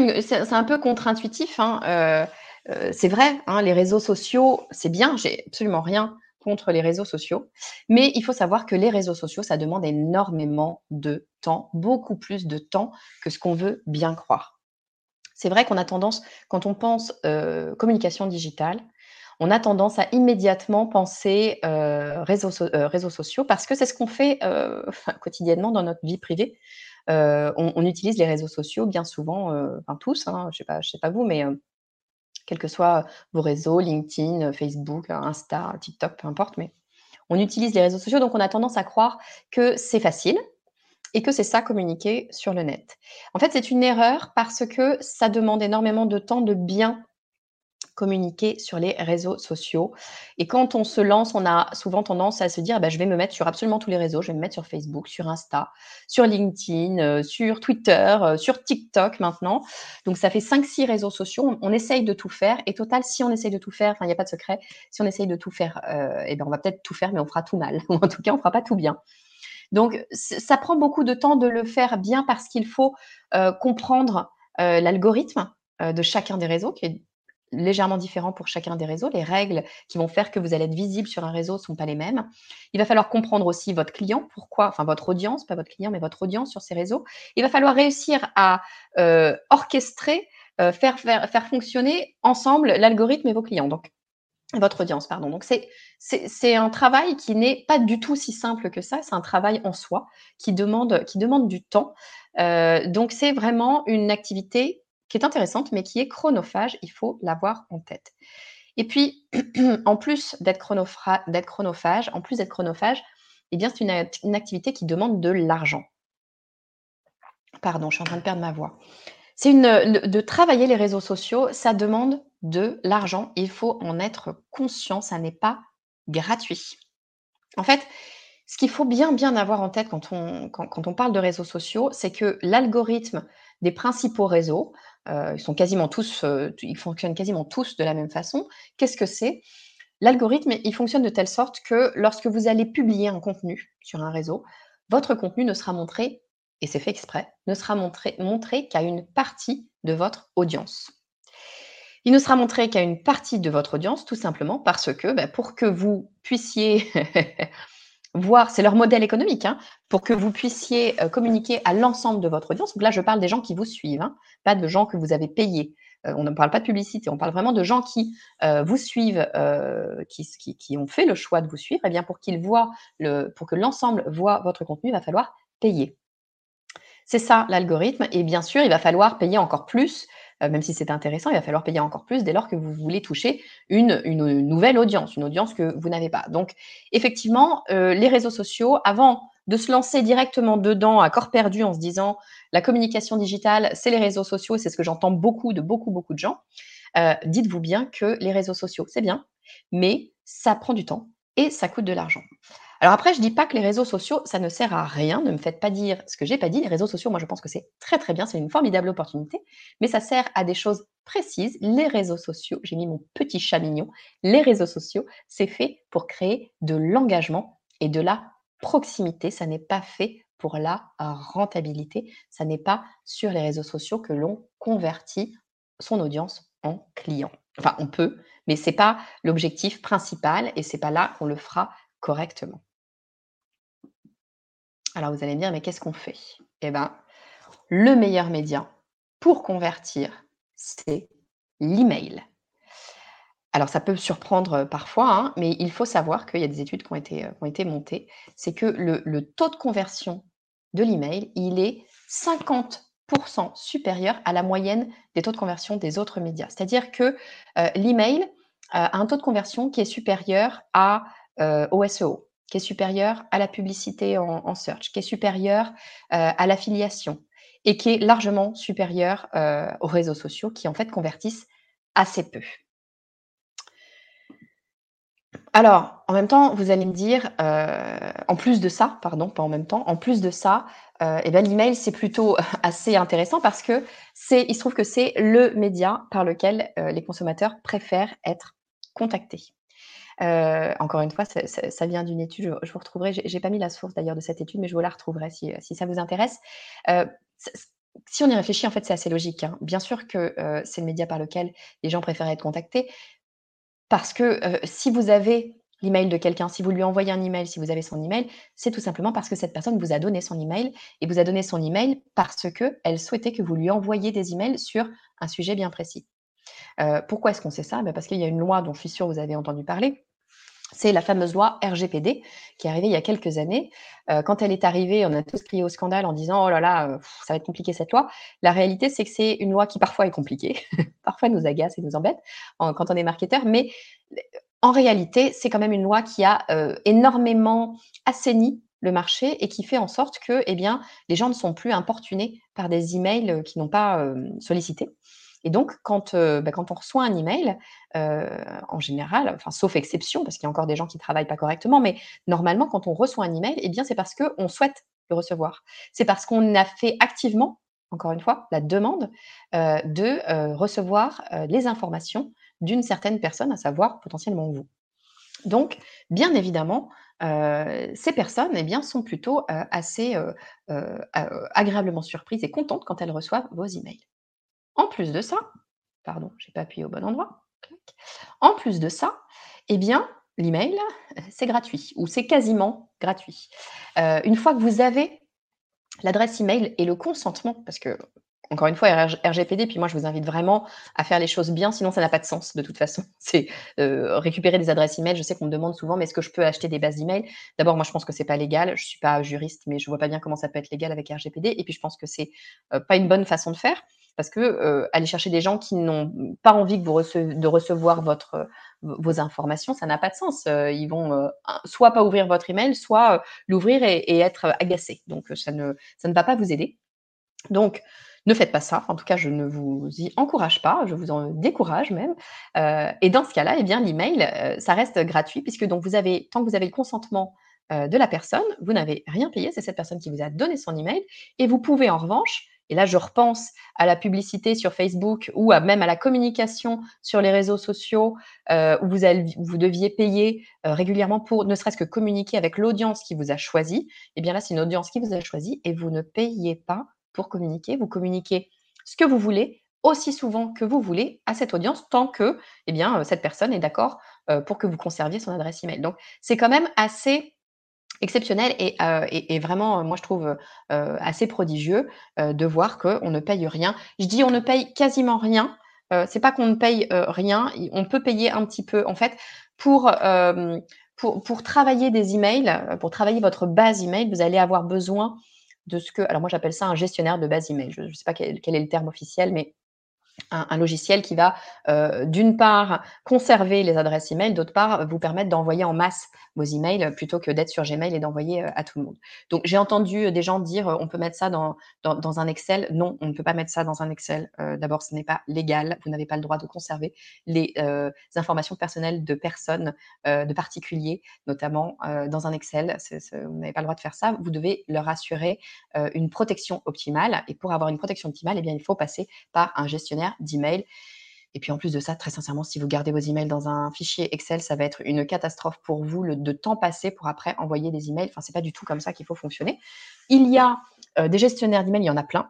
S1: un peu contre-intuitif. Hein, c'est vrai, hein, les réseaux sociaux, c'est bien, j'ai absolument rien contre les réseaux sociaux, mais il faut savoir que les réseaux sociaux, ça demande énormément de temps, beaucoup plus de temps que ce qu'on veut bien croire. C'est vrai qu'on a tendance, quand on pense, communication digitale, on a tendance à immédiatement penser, réseaux réseaux sociaux parce que c'est ce qu'on fait, *laughs* quotidiennement dans notre vie privée. on utilise les réseaux sociaux bien souvent, enfin tous, hein, je sais pas je sais pas vous, mais quels que soient vos réseaux, LinkedIn, Facebook, Insta, TikTok, peu importe, mais on utilise les réseaux sociaux, donc on a tendance à croire que c'est facile et que c'est ça communiquer sur le net. En fait, c'est une erreur parce que ça demande énormément de temps de bien communiquer sur les réseaux sociaux. Et quand on se lance, on a souvent tendance à se dire, bah, je vais me mettre sur absolument tous les réseaux, je vais me mettre sur Facebook, sur Insta, sur LinkedIn, euh, sur Twitter, euh, sur TikTok maintenant. Donc ça fait 5-6 réseaux sociaux, on, essaye de tout faire. Et total, si on essaye de tout faire, il n'y a pas de secret, si on essaye de tout faire, euh, eh ben, on va peut-être tout faire, mais on fera tout mal. *laughs* Ou en tout cas, on fera pas tout bien. Donc ça prend beaucoup de temps de le faire bien parce qu'il faut comprendre l'algorithme de chacun des réseaux, qui est légèrement différent pour chacun des réseaux. Les règles qui vont faire que vous allez être visible sur un réseau ne sont pas les mêmes. Il va falloir comprendre aussi votre client, pourquoi, enfin votre audience, pas votre client, mais votre audience sur ces réseaux. Il va falloir réussir à euh, orchestrer, euh, faire, faire, faire fonctionner ensemble l'algorithme et vos clients. Donc, votre audience, pardon. Donc, c'est, c'est, un travail qui n'est pas du tout si simple que ça. C'est un travail en soi qui demande, qui demande du temps. Euh, donc, c'est vraiment une activité qui est intéressante, mais qui est chronophage. Il faut l'avoir en tête. Et puis, *clears throat* en plus d'être chronophage, en plus d'être chronophage, eh bien, c'est une, activité qui demande de l'argent. Pardon, je suis en train de perdre ma voix. C'est une de travailler les réseaux sociaux, ça demande de l'argent. Il faut en être conscient, ça n'est pas gratuit. En fait, ce qu'il faut bien bien avoir en tête quand on, quand on parle de réseaux sociaux, c'est que l'algorithme des principaux réseaux, ils sont quasiment tous, ils fonctionnent quasiment tous de la même façon. Qu'est-ce que c'est? L'algorithme, il fonctionne de telle sorte que lorsque vous allez publier un contenu sur un réseau, votre contenu ne sera montré, et c'est fait exprès, ne sera montré, montré qu'à une partie de votre audience. Il ne sera montré qu'à une partie de votre audience, tout simplement parce que bah, pour que vous puissiez *laughs* voir, c'est leur modèle économique, hein, pour que vous puissiez euh, communiquer à l'ensemble de votre audience. Donc là, je parle des gens qui vous suivent, hein, pas de gens que vous avez payés. Euh, on ne parle pas de publicité, on parle vraiment de gens qui euh, vous suivent, qui, ont fait le choix de vous suivre. Et eh bien, pour qu'ils voient le, pour que l'ensemble voit votre contenu, il va falloir payer. C'est ça l'algorithme. Et bien sûr, il va falloir payer encore plus euh, même si c'est intéressant, il va falloir payer encore plus dès lors que vous voulez toucher une, nouvelle audience, une audience que vous n'avez pas. Donc, effectivement, euh, les réseaux sociaux, avant de se lancer directement dedans à corps perdu en se disant la communication digitale, c'est les réseaux sociaux, c'est ce que j'entends beaucoup de beaucoup, beaucoup de gens, euh, dites-vous bien que les réseaux sociaux, c'est bien, mais ça prend du temps et ça coûte de l'argent. Alors après, je dis pas que les réseaux sociaux, ça ne sert à rien. Ne me faites pas dire ce que j'ai pas dit. Les réseaux sociaux, moi, je pense que c'est très très bien. C'est une formidable opportunité, mais ça sert à des choses précises. Les réseaux sociaux, j'ai mis mon petit chat mignon. Les réseaux sociaux, c'est fait pour créer de l'engagement et de la proximité. Ça n'est pas fait pour la rentabilité. Ça n'est pas sur les réseaux sociaux que l'on convertit son audience en client. Enfin, on peut, mais c'est pas l'objectif principal et c'est pas là qu'on le fera correctement. Alors vous allez me dire, mais qu'est-ce qu'on fait? Eh bien, le meilleur média pour convertir, c'est l'email. Alors ça peut surprendre parfois, hein, mais il faut savoir qu'il y a des études qui ont été, été montées. C'est que le, taux de conversion de l'email, il est 50% supérieur à la moyenne des taux de conversion des autres médias. C'est-à-dire que euh, l'email a un taux de conversion qui est supérieur à, euh, au SEO, qui est supérieur à la publicité en, search, qui est supérieur euh, à l'affiliation et qui est largement supérieur euh, aux réseaux sociaux qui en fait convertissent assez peu. Alors, en même temps, vous allez me dire, euh, en plus de ça, pardon, pas en même temps, en plus de ça, eh ben, l'email c'est plutôt assez intéressant parce que c'est, il se trouve que c'est le média par lequel les consommateurs préfèrent être contactés. Euh, encore une fois, ça, vient d'une étude, je, vous retrouverai, j'ai pas mis la source d'ailleurs de cette étude, mais je vous la retrouverai si, ça vous intéresse. Euh, si on y réfléchit, en fait, c'est assez logique, hein. Bien sûr que, heu, c'est le média par lequel les gens préfèrent être contactés parce que, si vous avez l'email de quelqu'un, si vous lui envoyez un email, si vous avez son email, c'est tout simplement parce que cette personne vous a donné son email et vous a donné son email parce qu'elle souhaitait que vous lui envoyiez des emails sur un sujet bien précis. Pourquoi est-ce qu'on sait ça? Bah, parce qu'il y a une loi dont je suis sûre vous avez entendu parler, c'est la fameuse loi RGPD qui est arrivée il y a quelques années. Heu, quand elle est arrivée, on a tous crié au scandale en disant: «Oh là là, heu, ça va être compliqué cette loi». La réalité, c'est que c'est une loi qui parfois est compliquée, *laughs* parfois nous agace et nous embête quand on est marketeur, mais en réalité, c'est quand même une loi qui a, énormément assaini le marché et qui fait en sorte que, eh les gens ne sont plus importunés par des emails, qui n'ont pas, hem, sollicité et donc quand, heu, bah, quand on reçoit un email, heu, en général, enfin sauf exception, parce qu'il y a encore des gens qui travaillent pas correctement, mais normalement quand on reçoit un email, eh bien c'est parce qu'on souhaite le recevoir. C'est parce qu'on a fait activement, encore une fois, la demande, heu, de, heu, recevoir, heu, les informations d'une certaine personne, à savoir potentiellement vous. Donc bien évidemment, heu, ces personnes, eh bien sont plutôt, heu, assez, heu, agréablement surprises et contentes quand elles reçoivent vos emails. En plus de ça, pardon, j'ai pas appuyé au bon endroit. En plus de ça, eh bien, l'email, *laughs* c'est gratuit ou c'est quasiment gratuit. Heu, une fois que vous avez l'adresse email et le consentement, parce que encore une fois, RGPD, puis moi je vous invite vraiment à faire les choses bien, sinon ça n'a pas de sens de toute façon. *laughs* C'est euh, récupérer des adresses email. Je sais qu'on me demande souvent, mais est-ce que je peux acheter des bases d'email? D'abord, moi je pense que c'est pas légal. Je suis pas juriste, mais je vois pas bien comment ça peut être légal avec RGPD. Et puis je pense que c'est euh, pas une bonne façon de faire parce que euh, aller chercher des gens qui n'ont pas envie de recevoir votre vos informations, ça n'a pas de sens. ils vont soit pas ouvrir votre email, soit l'ouvrir et, et, être agacés. Donc ça ne ça ne va pas vous aider. Donc ne faites pas ça. En tout cas, je ne vous y encourage pas, je vous en décourage même. Euh, et dans ce cas-là, eh bien, l'email, euh, ça reste gratuit puisque donc vous avez, tant que vous avez le consentement euh, de la personne, vous n'avez rien payé. C'est cette personne qui vous a donné son email et vous pouvez en revanche et là, je repense à la publicité sur Facebook ou à même à la communication sur les réseaux sociaux où vous, deviez payer régulièrement pour ne serait-ce que communiquer avec l'audience qui vous a choisi. Eh bien là, c'est une audience qui vous a choisi et vous ne payez pas pour communiquer. Vous communiquez ce que vous voulez aussi souvent que vous voulez à cette audience tant que eh bien, euh, cette personne est d'accord euh, pour que vous conserviez son adresse email. Donc, c'est quand même assez exceptionnel et, euh, et, vraiment, moi, je trouve assez prodigieux de voir qu'on ne paye rien. Je dis on ne paye quasiment rien. c'est pas qu'on ne paye rien, on peut payer un petit peu. En fait, pour, pour, pour travailler des emails, pour travailler votre base email, vous allez avoir besoin de ce que, alors moi j'appelle ça un gestionnaire de base email. Je ne sais pas quel, quel, est le terme officiel, mais un, logiciel qui va euh, d'une part conserver les adresses email, d'autre part vous permettre d'envoyer en masse vos emails plutôt que d'être sur Gmail et d'envoyer euh, à tout le monde. Donc j'ai entendu des gens dire on peut mettre ça dans, dans, un Excel. Non, on ne peut pas mettre ça dans un Excel. Euh, D'abord, ce n'est pas légal. Vous n'avez pas le droit de conserver les euh, informations personnelles de personnes, euh, de particuliers, notamment euh, dans un Excel. Vous n'avez pas le droit de faire ça. Vous devez leur assurer une protection optimale. Et pour avoir une protection optimale, eh bien, il faut passer par un gestionnaire d'email. Et puis en plus de ça, très sincèrement, si vous gardez vos emails dans un fichier Excel, ça va être une catastrophe pour vous le, de temps passé pour après envoyer des emails. Enfin, c'est pas du tout comme ça qu'il faut fonctionner. Il y a euh, des gestionnaires d'emails, il y en a plein.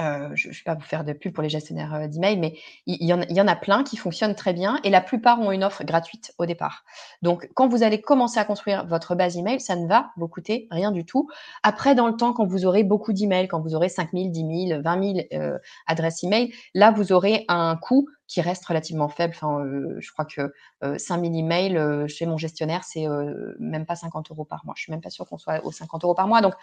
S1: Euh, je ne vais pas vous faire de pub pour les gestionnaires euh, d'email, mais il, y en, y en, a plein qui fonctionnent très bien et la plupart ont une offre gratuite au départ. Donc, quand vous allez commencer à construire votre base email, ça ne va vous coûter rien du tout. Après, dans le temps, quand vous aurez beaucoup d'emails, quand vous aurez 5 000, 10 000, 20 000 euh, adresses email, là, vous aurez un coût qui reste relativement faible. Enfin, euh, je crois que euh, 5 000 emails euh, chez mon gestionnaire, c'est même pas 50 euros par mois. Je suis même pas sûre qu'on soit aux 50 euros par mois. Donc,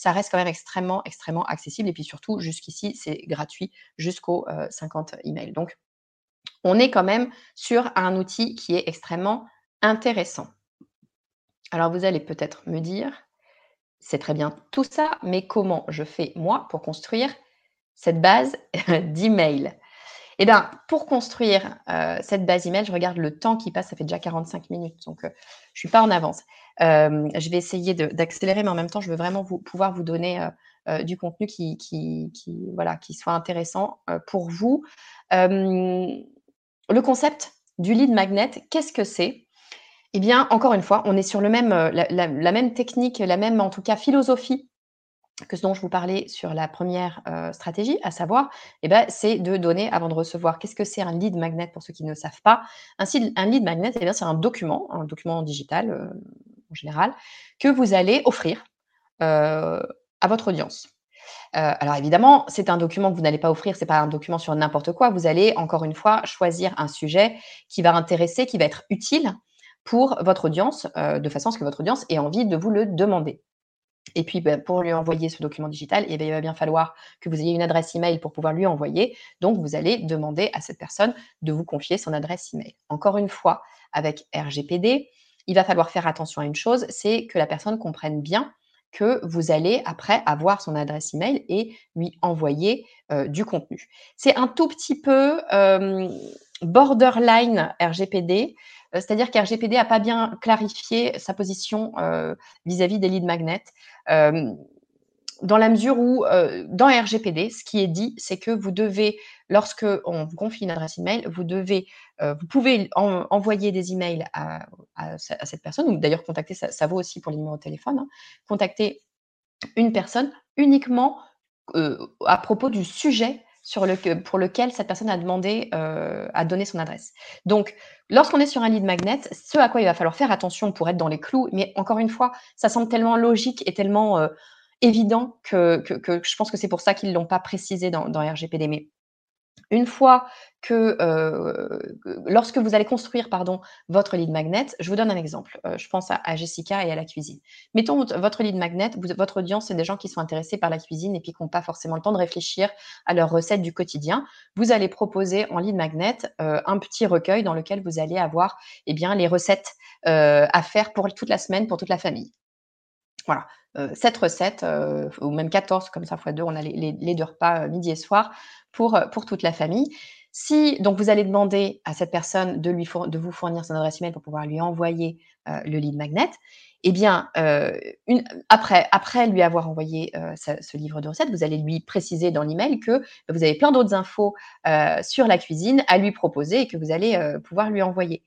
S1: ça reste quand même extrêmement, extrêmement accessible. Et puis surtout, jusqu'ici, c'est gratuit jusqu'aux euh, 50 emails. Donc, on est quand même sur un outil qui est extrêmement intéressant. Alors, vous allez peut-être me dire, c'est très bien tout ça, mais comment je fais moi pour construire cette base *laughs* d'email eh bien, pour construire euh, cette base email, je regarde le temps qui passe, ça fait déjà 45 minutes, donc euh, je ne suis pas en avance. Euh, je vais essayer d'accélérer, mais en même temps, je veux vraiment vous, pouvoir vous donner du contenu qui, voilà, qui soit intéressant pour vous. le concept du lead magnet, qu'est-ce que c'est? Eh bien, encore une fois, on est sur le même, la, la, la même technique, la même, en tout cas, philosophie que ce dont je vous parlais sur la première euh, stratégie, à savoir, eh ben, c'est de donner avant de recevoir. Qu'est-ce que c'est un lead magnet pour ceux qui ne savent pas? Un, lead magnet, eh c'est un document, un document digital euh, en général, que vous allez offrir euh, à votre audience. alors évidemment, c'est un document que vous n'allez pas offrir, c'est pas un document sur n'importe quoi. Vous allez encore une fois choisir un sujet qui va intéresser, qui va être utile pour votre audience, de façon à ce que votre audience ait envie de vous le demander. Et puis, ben, pour lui envoyer ce document digital, eh il va bien falloir que vous ayez une adresse email pour pouvoir lui envoyer. Donc, vous allez demander à cette personne de vous confier son adresse email. Encore une fois, avec RGPD, il va falloir faire attention à une chose, c'est que la personne comprenne bien que vous allez après avoir son adresse email et lui envoyer euh, du contenu. C'est un tout petit peu euh, borderline RGPD. Euh, c'est-à-dire qu'RGPD n'a pas bien clarifié sa position euh, vis-à-vis des lead magnets. Euh, dans la mesure où, dans RGPD, ce qui est dit, c'est que vous devez, lorsque on vous confie une adresse email, vous devez, vous pouvez envoyer des emails à, à, cette personne, ou d'ailleurs contacter, ça, vaut aussi pour les numéros de téléphone, hein, contacter une personne uniquement à propos du sujet sur le, pour lequel cette personne a demandé, euh, à donner son adresse. Donc, lorsqu'on est sur un lead magnet, ce à quoi il va falloir faire attention pour être dans les clous, mais encore une fois, ça semble tellement logique et tellement euh, évident que, que, je pense que c'est pour ça qu'ils ne l'ont pas précisé dans, dans RGPD. Une fois que, euh, lorsque vous allez construire pardon, votre lead magnet, je vous donne un exemple. Euh, je pense à, Jessica et à la cuisine. Mettons votre lead magnet, votre audience, c'est des gens qui sont intéressés par la cuisine et puis qui n'ont pas forcément le temps de réfléchir à leurs recettes du quotidien. Vous allez proposer en lead magnet euh, un petit recueil dans lequel vous allez avoir eh bien, les recettes à faire pour toute la semaine, pour toute la famille. Voilà, cette recette, ou même 14 comme ça fois deux, on a les, deux repas midi et soir pour, pour toute la famille. Si donc vous allez demander à cette personne de, lui de vous fournir son adresse email pour pouvoir lui envoyer le lead magnet, eh bien, après, après lui avoir envoyé ce, livre de recettes, vous allez lui préciser dans l'email que vous avez plein d'autres infos sur la cuisine à lui proposer et que vous allez pouvoir lui envoyer.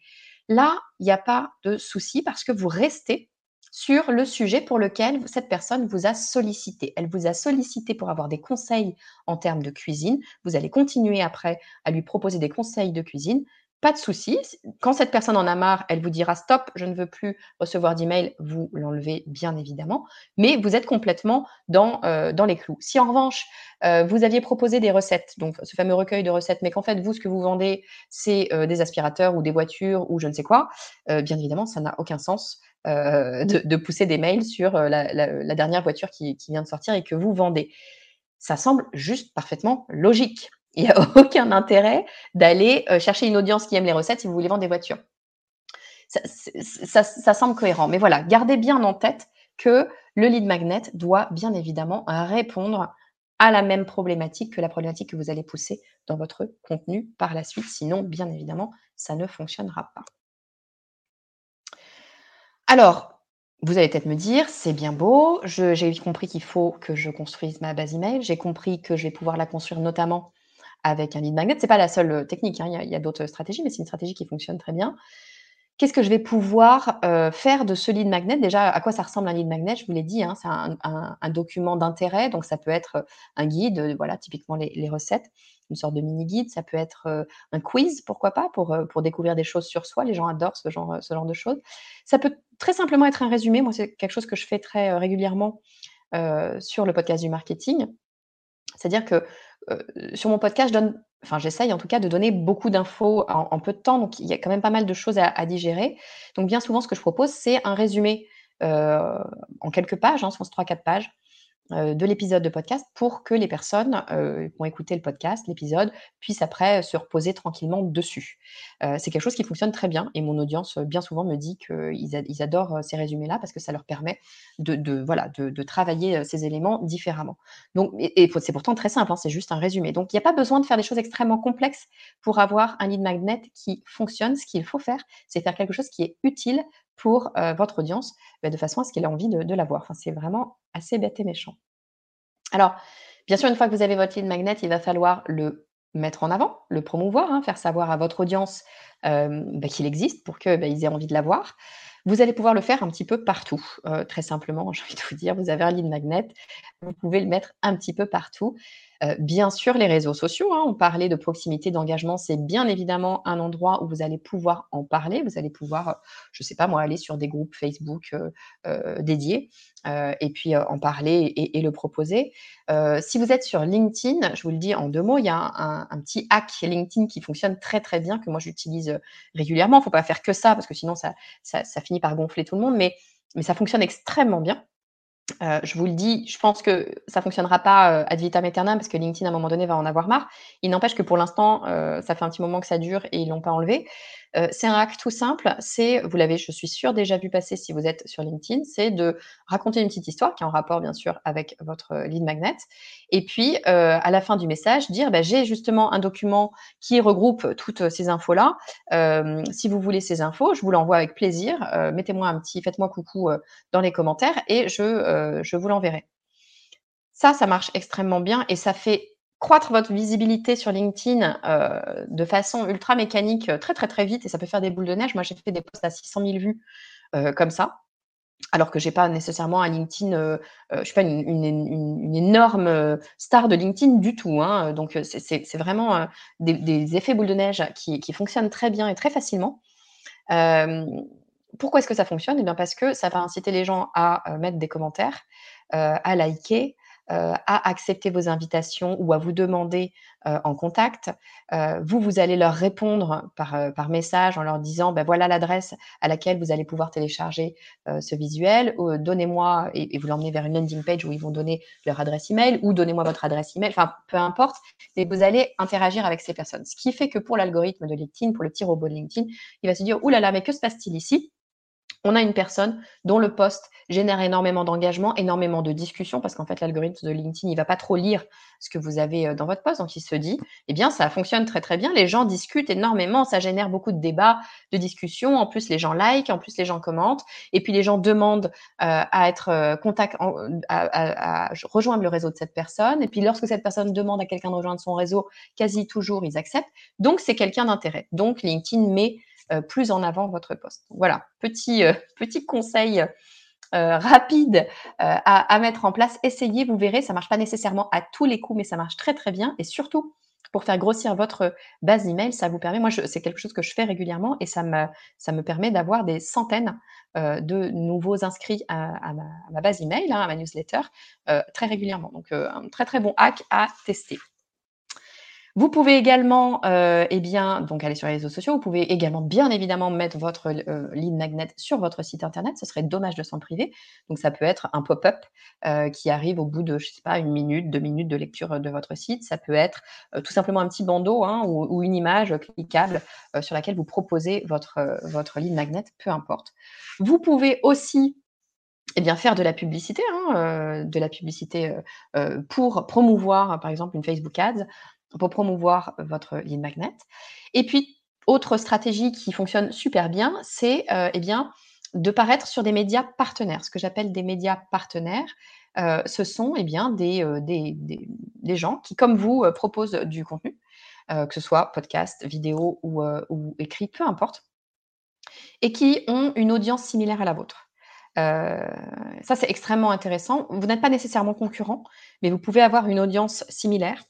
S1: Là, il n'y a pas de souci parce que vous restez sur le sujet pour lequel cette personne vous a sollicité. Elle vous a sollicité pour avoir des conseils en termes de cuisine. Vous allez continuer après à lui proposer des conseils de cuisine. Pas de souci. Quand cette personne en a marre, elle vous dira stop, je ne veux plus recevoir d'email. Vous l'enlevez bien évidemment, mais vous êtes complètement dans, euh, les clous. Si en revanche, euh, vous aviez proposé des recettes, donc ce fameux recueil de recettes, mais qu'en fait, vous, ce que vous vendez, c'est euh, des aspirateurs ou des voitures ou je ne sais quoi, bien évidemment, ça n'a aucun sens. *laughs* De, pousser des mails sur la, dernière voiture qui, vient de sortir et que vous vendez. Ça semble juste parfaitement logique. *laughs* Il n'y a aucun intérêt d'aller euh, chercher une audience qui aime les recettes si vous voulez vendre des voitures. Ça, ça, semble cohérent. Mais voilà, gardez bien en tête que le lead magnet doit bien évidemment répondre à la même problématique que la problématique que vous allez pousser dans votre contenu par la suite. Sinon, bien évidemment, ça ne fonctionnera pas. Alors, vous allez peut-être me dire, c'est bien beau, j'ai compris qu'il faut que je construise ma base email, j'ai compris que je vais pouvoir la construire notamment avec un lead magnet. Ce n'est pas la seule euh, technique, hein, il y a, d'autres stratégies, mais c'est une stratégie qui fonctionne très bien. Qu'est-ce que je vais pouvoir euh, faire de ce lead magnet? Déjà, à quoi ça ressemble un lead magnet? Je vous l'ai dit, hein, c'est un, document d'intérêt, donc ça peut être un guide, voilà, typiquement les recettes une sorte de mini-guide, ça peut être euh, un quiz, pourquoi pas, pour, euh, découvrir des choses sur soi. Les gens adorent ce genre, de choses. Ça peut très simplement être un résumé. Moi, c'est quelque chose que je fais très euh, régulièrement sur le podcast du marketing. C'est-à-dire que sur mon podcast, je donne, enfin j'essaye en tout cas de donner beaucoup d'infos en, peu de temps, donc il y a quand même pas mal de choses à, digérer. Donc bien souvent, ce que je propose, c'est un résumé en quelques pages, hein, je pense 3-4 pages, euh, de l'épisode de podcast pour que les personnes euh, qui ont écouté le podcast, l'épisode, puissent après se reposer tranquillement dessus. Euh, c'est quelque chose qui fonctionne très bien et mon audience bien souvent me dit qu'ils adorent ces résumés-là parce que ça leur permet de, voilà, de, travailler ces éléments différemment. Donc, et, c'est pourtant très simple, hein, c'est juste un résumé. Donc il n'y a pas besoin de faire des choses extrêmement complexes pour avoir un lead magnet qui fonctionne. Ce qu'il faut faire, c'est faire quelque chose qui est utile pour votre audience, bah, de façon à ce qu'elle ait envie de, l'avoir. Enfin, c'est vraiment assez bête et méchant. Alors, bien sûr, une fois que vous avez votre lead magnet, il va falloir le mettre en avant, le promouvoir, hein, faire savoir à votre audience bah, qu'il existe pour qu'ils bah, aient envie de l'avoir. Vous allez pouvoir le faire un petit peu partout, heu, très simplement, *laughs* j'ai envie de vous dire, vous avez un lead magnet, vous pouvez le mettre un petit peu partout. Heu, bien sûr, les réseaux sociaux, hein, on parlait de proximité, d'engagement, c'est bien évidemment un endroit où vous allez pouvoir en parler. Vous allez pouvoir, heu, je sais pas moi, aller sur des groupes Facebook, heu, dédiés, et puis, en parler et le proposer. Si vous êtes sur LinkedIn, je vous le dis en 2 mots, il y a un petit hack LinkedIn qui fonctionne très, très bien, que moi j'utilise, régulièrement. Faut pas faire que ça parce que sinon ça finit par gonfler tout le monde, mais ça fonctionne extrêmement bien. Heu, je vous le dis, je pense que ça fonctionnera pas, heu, ad vitam aeternam parce que LinkedIn à un moment donné va en avoir marre. Il n'empêche que pour l'instant, heu, ça fait un petit moment que ça dure et ils l'ont pas enlevé. Heu, c'est un hack tout simple, c'est vous l'avez, je suis sûre, déjà vu passer si vous êtes sur LinkedIn, c'est de raconter une petite histoire qui est en rapport bien sûr avec votre, heu, lead magnet et puis, heu, à la fin du message dire: «Bah, j'ai justement un document qui regroupe toutes, ces infos-là. Si vous voulez ces infos, je vous l'envoie avec plaisir. Mettez-moi un petit faites-moi coucou, dans les commentaires et je, je vous l'enverrai». Ça, ça marche extrêmement bien et ça fait croître votre visibilité sur LinkedIn, heu, de façon ultra mécanique, heu, très, très, très vite et ça peut faire des boules de neige. Moi, j'ai fait des posts à 600 000 vues, heu, comme ça, alors que j'ai pas nécessairement un LinkedIn, heu, je suis pas une une énorme, star de LinkedIn du tout, hein, donc c'est vraiment, des effets boule de neige qui qui fonctionnent très bien et très facilement. Pourquoi est-ce que ça fonctionne? Eh bien parce que ça va inciter les gens à, mettre des commentaires, à liker, à accepter vos invitations ou à vous demander, heu, en contact. Heu, vous, vous allez leur répondre par, par message en leur disant: «Bah, voilà l'adresse à laquelle vous allez pouvoir télécharger, ce visuel, donnez-moi» et vous l'emmenez vers une landing page où ils vont donner leur adresse email ou «Donnez-moi votre adresse email», enfin peu importe et vous allez interagir avec ces personnes. Ce qui fait que pour l'algorithme de LinkedIn, pour le petit robot de LinkedIn, il va se dire: «Ouh là là, mais que se passe-t-il ici?» On a une personne dont le post génère énormément d'engagement, énormément de discussions, parce qu'en fait, l'algorithme de LinkedIn, il va pas trop lire ce que vous avez, heu, dans votre post. Donc il se dit: «Eh bien, ça fonctionne très, très bien. Les gens discutent énormément, ça génère beaucoup de débats, de discussions. En plus, les gens like, en plus les gens commentent et puis les gens demandent, heu, à être, heu, contact à à rejoindre le réseau de cette personne et puis lorsque cette personne demande à quelqu'un de rejoindre son réseau, quasi toujours ils acceptent. Donc c'est quelqu'un d'intérêt. Donc LinkedIn met, plus en avant votre post. Voilà, petit, heu, *laughs* petit conseil, heu, rapide, à mettre en place. Essayez, vous verrez, ça marche pas nécessairement à tous les coups, mais ça marche très, très bien et surtout pour faire grossir votre base email, ça vous permet moi c'est quelque chose que je fais régulièrement et ça me permet d'avoir des centaines, de nouveaux inscrits à ma base email, hein, à ma newsletter, très régulièrement. Donc, un très, très bon hack à tester. Vous pouvez également, heu et bien, donc aller sur les réseaux sociaux. Vous pouvez également, bien évidemment, mettre votre heu, lead magnet sur votre site internet. Ce serait dommage de s'en priver. Donc ça peut être un pop-up, heu, qui arrive au bout de, je sais pas, 1 minute, 2 minutes de lecture, de votre site. Ça peut être, tout simplement un petit bandeau, hein, ou une image cliquable, sur laquelle vous proposez votre, votre lead magnet, peu importe. Vous pouvez aussi, et bien, faire de la publicité, hein, de la publicité, pour promouvoir, par exemple, une Facebook Ads, pour promouvoir votre lead magnet et puis, autre stratégie qui fonctionne super bien, c'est, heu et bien, de paraître sur des médias partenaires. Ce que j'appelle des médias partenaires, heu, ce sont, et bien, des, des gens qui, comme vous, proposent du contenu, que ce soit podcast, vidéo ou, écrit, peu importe et qui ont une audience similaire à la vôtre. Ça, c'est extrêmement intéressant. Vous n'êtes pas nécessairement concurrents, mais vous pouvez avoir une audience similaire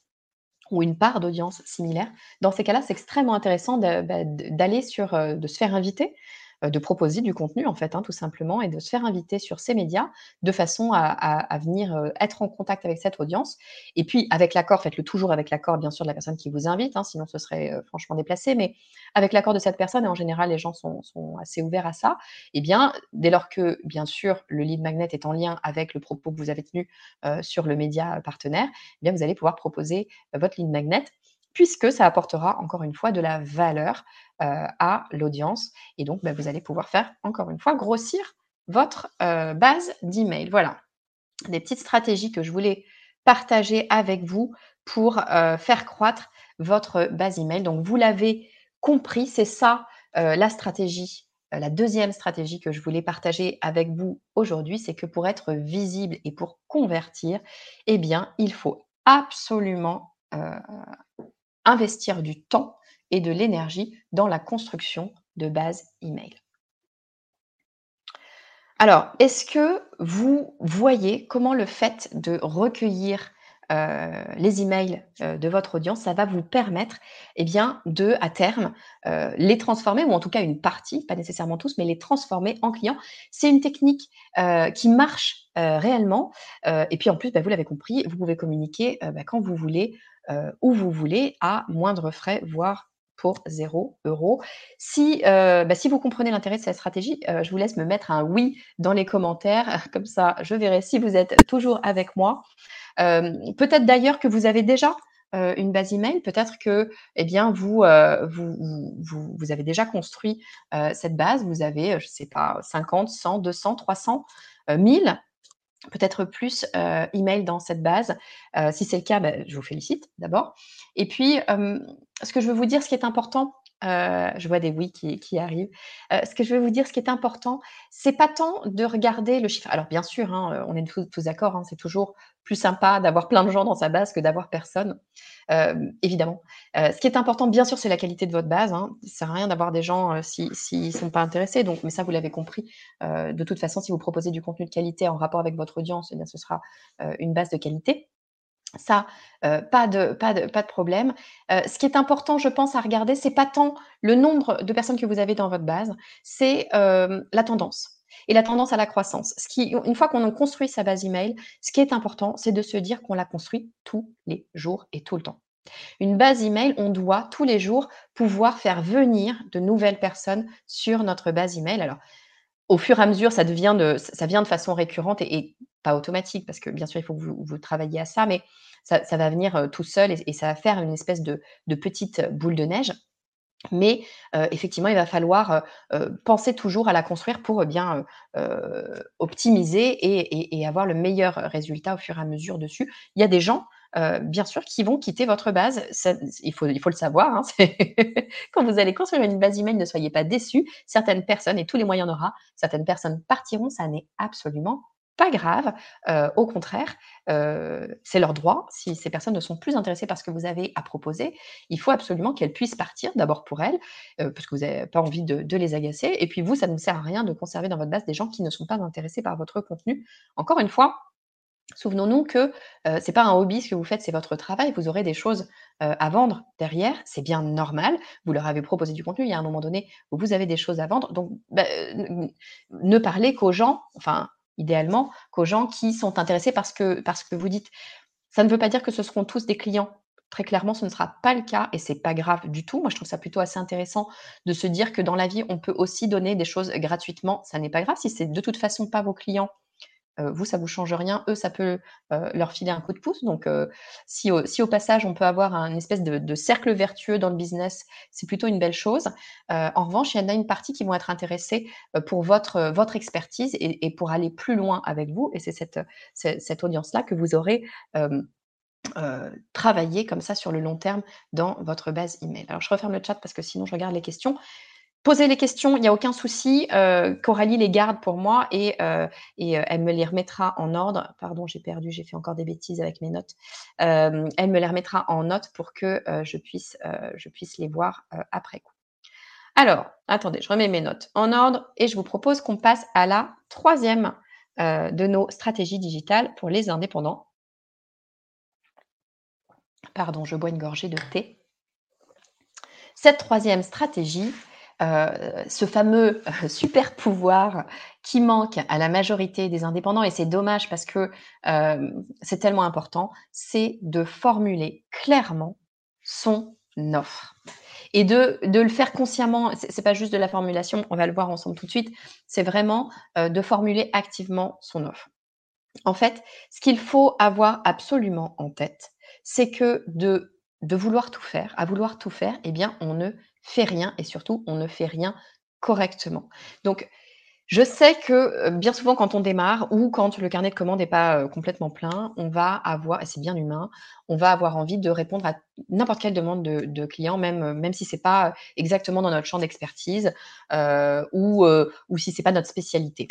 S1: ou une part d'audience similaire. Dans ces cas-là, c'est extrêmement intéressant bah, d'aller sur, heu, de se faire inviter, de proposer du contenu, en fait, hein, tout simplement et de se faire inviter sur ces médias de façon à venir, heu, être en contact avec cette audience. Et puis avec l'accord, faites-le toujours avec l'accord, bien sûr, de la personne qui vous invite, hein, sinon ce serait, heu, franchement déplacé, mais avec l'accord de cette personne et en général, les gens sont assez ouverts à ça et bien, dès lors que, bien sûr, le lead magnet est en lien avec le propos que vous avez tenu, sur le média partenaire, eh bien, vous allez pouvoir proposer votre lead magnet puisque ça apportera, encore une fois, de la valeur, heu, à l'audience et donc, bah, vous allez pouvoir faire, encore une fois, grossir votre, heu, base d'email. Voilà, des petites stratégies que je voulais partager avec vous pour, heu, faire croître votre base email. Donc vous l'avez compris, c'est ça, la stratégie, la 2e stratégie que je voulais partager avec vous aujourd'hui. C'est que pour être visible et pour convertir, eh bien, il faut absolument, investir du temps et de l'énergie dans la construction de base email. Alors, est-ce que vous voyez comment le fait de recueillir, heu, les emails, heu, de votre audience, ça va vous permettre, eh bien, de, à terme, heu, les transformer ou en tout cas une partie, pas nécessairement tous, mais les transformer en clients? C'est une technique, qui marche, réellement, et puis en plus, bah, vous l'avez compris, vous pouvez communiquer, bah, quand vous voulez, où vous voulez, à moindre frais, voire pour 0 €. Si, heu, bah, si vous comprenez l'intérêt de cette stratégie, heu, je vous laisse me mettre un «oui» dans les commentaires, *laughs* comme ça je verrai si vous êtes toujours avec moi. Peut-être d'ailleurs que vous avez déjà, une base email, peut-être que, eh bien vous, vous vous vous avez déjà construit, cette base, vous avez, je sais pas, 50-100-200-300, heu, 1000, peut-être plus, heu, emails dans cette base. Heu, si c'est le cas, bah, je vous félicite d'abord et puis, ce que je veux vous dire, ce qui est important, heu, je vois des «oui» qui arrivent. Heu, ce que je veux vous dire, ce qui est important, c'est pas tant de regarder le chiffre alors bien sûr, hein, on est tous tous d'accord, hein, c'est toujours plus sympa d'avoir plein de gens dans sa base que d'avoir personne, hem, évidemment. Heu, ce qui est important, bien sûr, c'est la qualité de votre base, hein. Ça sert à rien d'avoir des gens, si s'ils sont pas intéressés donc mais ça, vous l'avez compris. De toute façon, si vous proposez du contenu de qualité en rapport avec votre audience, eh bien ce sera, une base de qualité. Ça, pas de problème. Ce qui est important, je pense, à regarder, c'est pas tant le nombre de personnes que vous avez dans votre base, c'est, la tendance et la tendance à la croissance. Une fois qu'on a construit sa base email, ce qui est important, c'est de se dire qu'on la construit tous les jours et tout le temps. Une base email, on doit tous les jours pouvoir faire venir de nouvelles personnes sur notre base email. Alors, au fur et à mesure, ça vient de façon récurrente et pas automatique parce que bien sûr, il faut que vous travailliez à ça, mais ça va venir, heu, tout seul et ça va faire une espèce de petite boule de neige. Mais, effectivement, il va falloir, penser toujours à la construire pour, bien, optimiser et avoir le meilleur résultat au fur et à mesure dessus. Il y a des gens, bien sûr, qui vont quitter votre base. Il faut il faut le savoir, hein, *laughs* quand vous allez construire une base email, ne soyez pas déçus. Certaines personnes et tous les moyens en aura, certaines personnes partiront, ça n'est absolument pas grave. Au contraire, c'est leur droit. Si ces personnes ne sont plus intéressées par ce que vous avez à proposer, il faut absolument qu'elles puissent partir, d'abord pour elles, parce que vous avez pas envie de les agacer et puis vous, ça ne sert à rien de conserver dans votre base des gens qui ne sont pas intéressés par votre contenu. Encore une fois, souvenons-nous que, heu, c'est pas un hobby ce que vous faites, c'est votre travail. Vous aurez des choses, à vendre derrière, c'est bien normal. Vous leur avez proposé du contenu, il y a un moment donné où vous avez des choses à vendre donc bah, ne parlez qu'aux gens, enfin idéalement, qu'aux gens qui sont intéressés par ce que par ce que vous dites. Ça ne veut pas dire que ce seront tous des clients. Très clairement, ce ne sera pas le cas et c'est pas grave du tout. Moi, je trouve ça plutôt assez intéressant de se dire que dans la vie, on peut aussi donner des choses gratuitement. Ça n'est pas grave si c'est de toute façon pas vos clients, vous, ça vous change rien. Eux, ça peut, heu, leur filer un coup de pouce donc heu, si au si au passage, on peut avoir un espèce de cercle vertueux dans le business, c'est plutôt une belle chose. En revanche, il y en a une partie qui vont être intéressés, pour votre, votre expertise et pour aller plus loin avec vous et c'est cette, ce cette audience-là que vous aurez, travaillé comme ça sur le long terme dans votre base email. Alors je referme le chat parce que sinon je regarde les questions. Posez les questions, il y a aucun souci, heu, Coralie les garde pour moi et heu et heu, elle me les remettra en ordre. Pardon, j'ai perdu, j'ai fait encore des bêtises avec mes notes. Elle me les remettra en note pour que, je puisse, je puisse les voir, après coup. Alors, attendez, je remets mes notes en ordre et je vous propose qu'on passe à la 3e, heu, de nos stratégies digitales pour les indépendants. Pardon, je bois une gorgée de thé. Cette 3e stratégie, heu, ce fameux, heu, super pouvoir qui manque à la majorité des indépendants et c'est dommage parce que, hem, c'est tellement important, c'est de formuler clairement son offre et de de le faire consciemment. C'est pas juste de la formulation, on va le voir ensemble tout de suite. C'est vraiment, de formuler activement son offre. En fait, ce qu'il faut avoir absolument en tête, c'est que de de vouloir tout faire, à vouloir tout faire, eh bien, on ne fait rien et surtout, on ne fait rien correctement. Donc, je sais que, heu, bien souvent quand on démarre ou quand le carnet de commandes est pas, heu, complètement plein, on va avoir et c'est bien humain, on va avoir envie de répondre à n'importe quelle demande de client, même, même si c'est pas exactement dans notre champ d'expertise, ou, ou si c'est pas notre spécialité.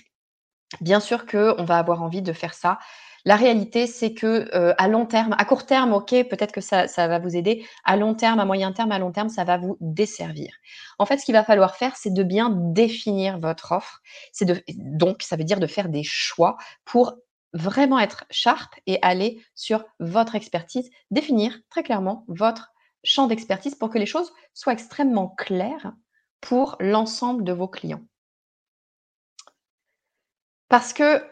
S1: bien sûr qu'on va avoir envie de faire ça. La réalité, c'est que euh, à long terme, à court terme, ok, peut-être que ça, va vous aider. À long terme, à moyen terme, à long terme, ça va vous desservir. En fait, ce qu'il va falloir faire, c'est de bien définir votre offre. Donc, ça veut dire de faire des choix pour vraiment être sharp et aller sur votre expertise, définir très clairement votre champ d'expertise pour que les choses soient extrêmement claires pour l'ensemble de vos clients. Parce que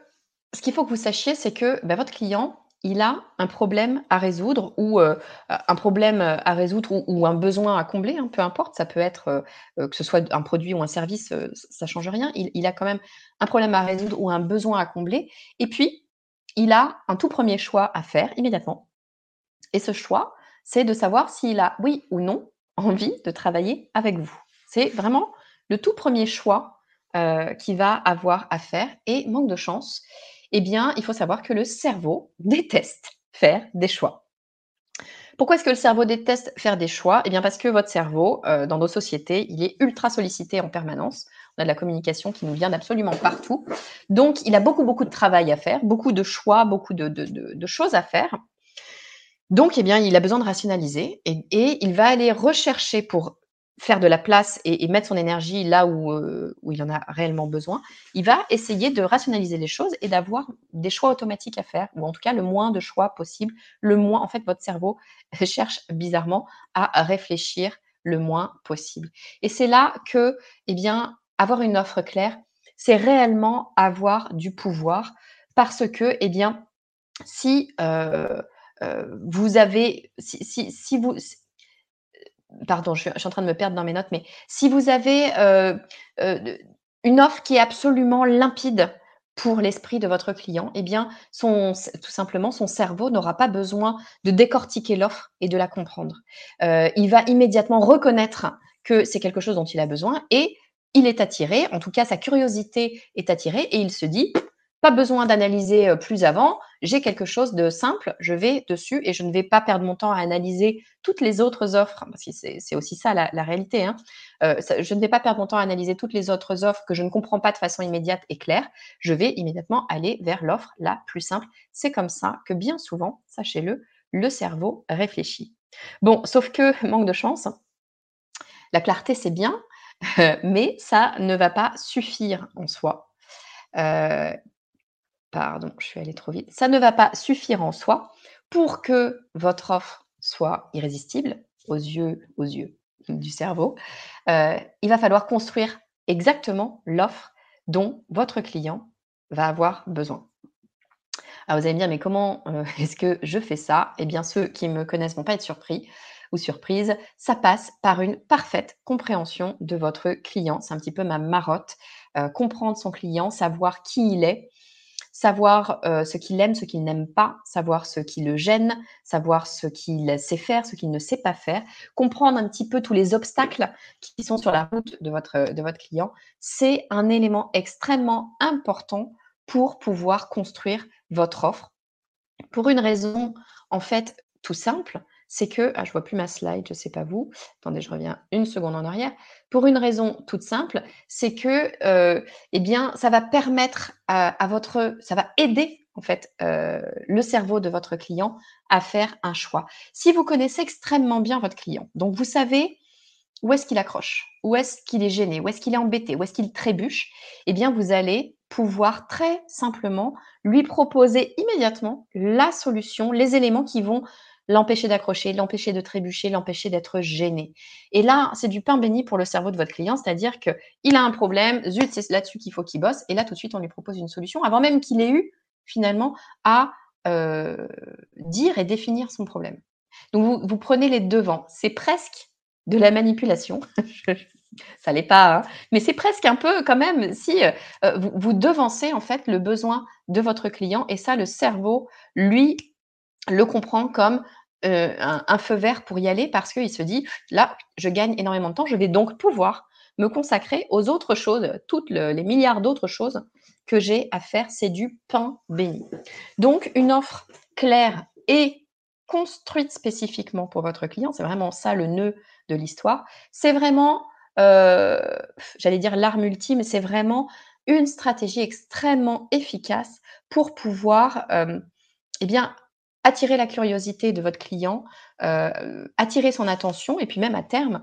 S1: ce qu'il faut que vous sachiez, c'est que bah, votre client, il a un problème à résoudre ou euh, un problème à résoudre ou, un besoin à combler, hein, peu importe, ça peut être euh, que ce soit un produit ou un service, euh, ça change rien. Il, il, a quand même un problème à résoudre ou un besoin à combler. Et puis, il a un tout premier choix à faire immédiatement. Et ce choix, c'est de savoir s'il a, oui ou non, envie de travailler avec vous. C'est vraiment le tout premier choix euh, qu'il va avoir à faire. Et manque de chance, eh bien, il faut savoir que le cerveau *laughs* déteste faire des choix. Pourquoi est-ce que le cerveau déteste faire des choix? Eh bien, parce que votre cerveau, euh, dans nos sociétés, il est ultra sollicité en permanence. On a de la communication qui nous vient d'absolument partout. Donc, il a beaucoup, beaucoup de travail à faire, beaucoup de choix, beaucoup de, choses à faire. Donc, eh bien, il a besoin de rationaliser et, et il va aller rechercher pour faire de la place et, mettre son énergie là où, euh, où, il en a réellement besoin, il va essayer de rationaliser les choses et d'avoir des choix automatiques à faire, ou en tout cas le moins de choix possible. Le moins, en fait, votre cerveau *laughs* cherche bizarrement à réfléchir le moins possible. Et c'est là que, eh bien, avoir une offre claire, c'est réellement avoir du pouvoir parce que, eh bien, si euh, euh, vous avez, si, si, si vous, pardon, je suis, en train de me perdre dans mes notes, mais si vous avez euh, euh, une offre qui est absolument limpide pour l'esprit de votre client, eh bien, tout simplement, son cerveau n'aura pas besoin de décortiquer l'offre et de la comprendre. Euh, il va immédiatement reconnaître que c'est quelque chose dont il a besoin et il est attiré, en tout cas sa curiosité est attirée et il se dit, pas besoin d'analyser plus avant. J'ai quelque chose de simple, je vais dessus et je ne vais pas perdre mon temps à analyser toutes les autres offres, parce que c'est aussi ça la, réalité. Hein. je ne vais pas perdre mon temps à analyser toutes les autres offres que je ne comprends pas de façon immédiate et claire. Je vais immédiatement aller vers l'offre la plus simple. C'est comme ça que bien souvent, sachez-le, le cerveau réfléchit. Bon, sauf que, *laughs* manque de chance, la clarté c'est bien, *laughs* mais ça ne va pas suffire en soi. Euh, pardon, je suis allée trop vite, ça ne va pas suffire en soi pour que votre offre soit irrésistible aux yeux, du cerveau. Euh, il va falloir construire exactement l'offre dont votre client va avoir besoin. Alors vous allez me dire, mais comment euh, *laughs* est-ce que je fais ça? Eh bien, ceux qui me connaissent vont pas être surpris ou surprise. Ça passe par une parfaite compréhension de votre client. C'est un petit peu ma marotte. Euh, comprendre son client, savoir qui il est, savoir euh, ce qu'il aime, ce qu'il n'aime pas, savoir ce qui le gêne, savoir ce qu'il sait faire, ce qu'il ne sait pas faire, comprendre un petit peu tous les obstacles qui sont sur la route de votre, de votre client, c'est un élément extrêmement important pour pouvoir construire votre offre. Pour une raison, en fait, tout simple, c'est que, ah, je vois plus ma slide, je sais pas vous. Attendez, je reviens une seconde en arrière. Pour une raison toute simple, c'est que, euh, eh bien, ça va permettre à, votre, ça va aider en fait euh, le cerveau de votre client à faire un choix. Si vous connaissez extrêmement bien votre client, donc vous savez où est-ce qu'il accroche, où est-ce qu'il est gêné, où est-ce qu'il est embêté, où est-ce qu'il trébuche, eh bien, vous allez pouvoir très simplement lui proposer immédiatement la solution, les éléments qui vont l'empêcher d'accrocher, l'empêcher de trébucher, l'empêcher d'être gêné. Et là, c'est du pain béni pour le cerveau de votre client, c'est-à-dire qu'il a un problème, zut, c'est là-dessus qu'il faut qu'il bosse, et là, tout de suite, on lui propose une solution, avant même qu'il ait eu, finalement, à euh, dire et définir son problème. Donc, vous, prenez les devants. C'est presque de la manipulation. *laughs* ça l'est pas, hein. mais c'est presque un peu quand même si euh, vous, vous devancez en fait le besoin de votre client et ça, le cerveau, lui, le comprend comme euh, un, feu vert pour y aller parce qu'il se dit, là, je gagne énormément de temps, je vais donc pouvoir me consacrer aux autres choses, toutes les milliards d'autres choses que j'ai à faire, c'est du pain béni. Donc, une offre claire et construite spécifiquement pour votre client, c'est vraiment ça le nœud de l'histoire. C'est vraiment, euh, j'allais dire l'arme ultime, c'est vraiment une stratégie extrêmement efficace pour pouvoir, eh bien, attirer la curiosité de votre client, attirer son attention et puis même à terme,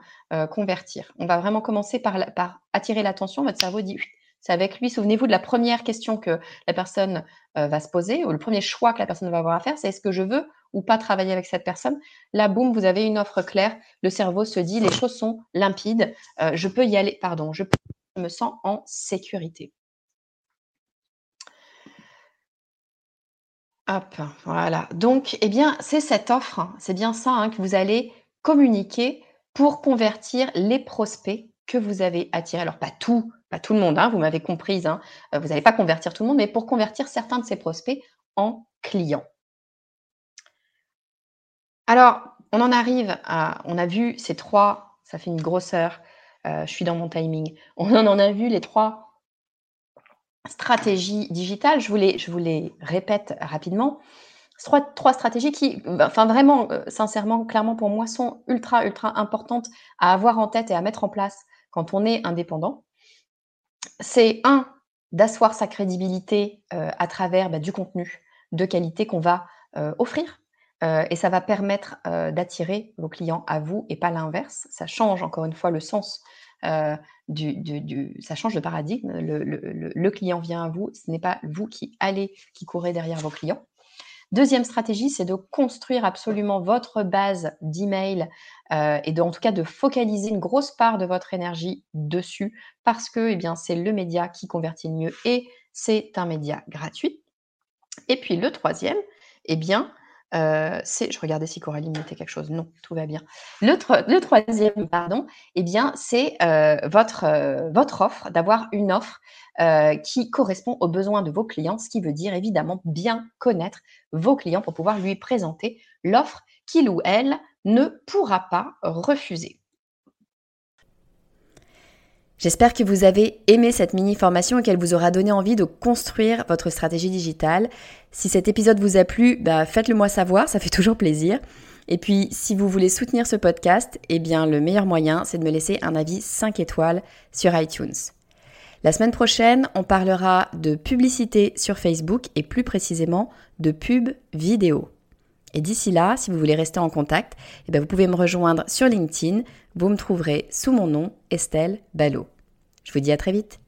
S1: convertir. On va vraiment commencer par attirer l'attention. Votre cerveau dit: c'est avec lui. Souvenez-vous de la première question que la personne va se poser ou le premier choix que la personne va avoir à faire, c'est est-ce que je veux ou pas travailler avec cette personne? Là, boum, vous avez une offre claire. Le cerveau se dit les choses sont limpides. je peux y aller. Pardon, je, me sens en sécurité. Hop, voilà. Donc, eh bien, c'est cette offre, hein, c'est bien ça hein, que vous allez communiquer pour convertir les prospects que vous avez attirés. Alors, pas tout, pas tout le monde, hein, vous m'avez comprise, euh, vous n'allez pas convertir tout le monde, mais pour convertir certains de ces prospects en clients. Alors, on en arrive à, on a vu ces trois, ça fait une grosseur, euh, je suis dans mon timing, on en a vu les trois stratégies digitales, je vous les, je vous les répète rapidement. Trois, trois stratégies qui, enfin vraiment, euh, sincèrement, clairement pour moi, sont ultra, ultra importantes à avoir en tête et à mettre en place quand on est indépendant c'est un, d'asseoir sa crédibilité euh, à travers bah, du contenu de qualité qu'on va euh, offrir. Et ça va permettre d'attirer vos clients à vous et pas l'inverse. Ça change encore une fois le sens du, ça change de paradigme. Le, le, client vient à vous, ce n'est pas vous qui allez, qui courez derrière vos clients. Deuxième stratégie, c'est de construire absolument votre base d'email euh, et de, en tout cas de focaliser une grosse part de votre énergie dessus parce que eh bien, c'est le média qui convertit le mieux et c'est un média gratuit. Et puis le troisième, eh bien, euh, je regardais si Coralie mettait quelque chose. Non, tout va bien. Le, troisième, pardon, eh bien, c'est euh, euh, votre offre, d'avoir une offre qui correspond aux besoins de vos clients, ce qui veut dire évidemment bien connaître vos clients pour pouvoir lui présenter l'offre qu'il ou elle ne pourra pas refuser.
S2: J'espère que vous avez aimé cette mini-formation et qu'elle vous aura donné envie de construire votre stratégie digitale. Si cet épisode vous a plu, bah, faites-le moi savoir, ça fait *laughs* toujours plaisir. Et puis, si vous voulez soutenir ce podcast, eh bien, le meilleur moyen, c'est de me laisser un avis 5 étoiles sur iTunes. La semaine prochaine, on parlera de publicité sur Facebook et plus précisément de pub vidéo. Et d'ici là, si vous voulez rester en contact, eh bien vous pouvez me rejoindre sur LinkedIn. Vous me trouverez sous mon nom, Estelle Ballot. Je vous dis à très vite.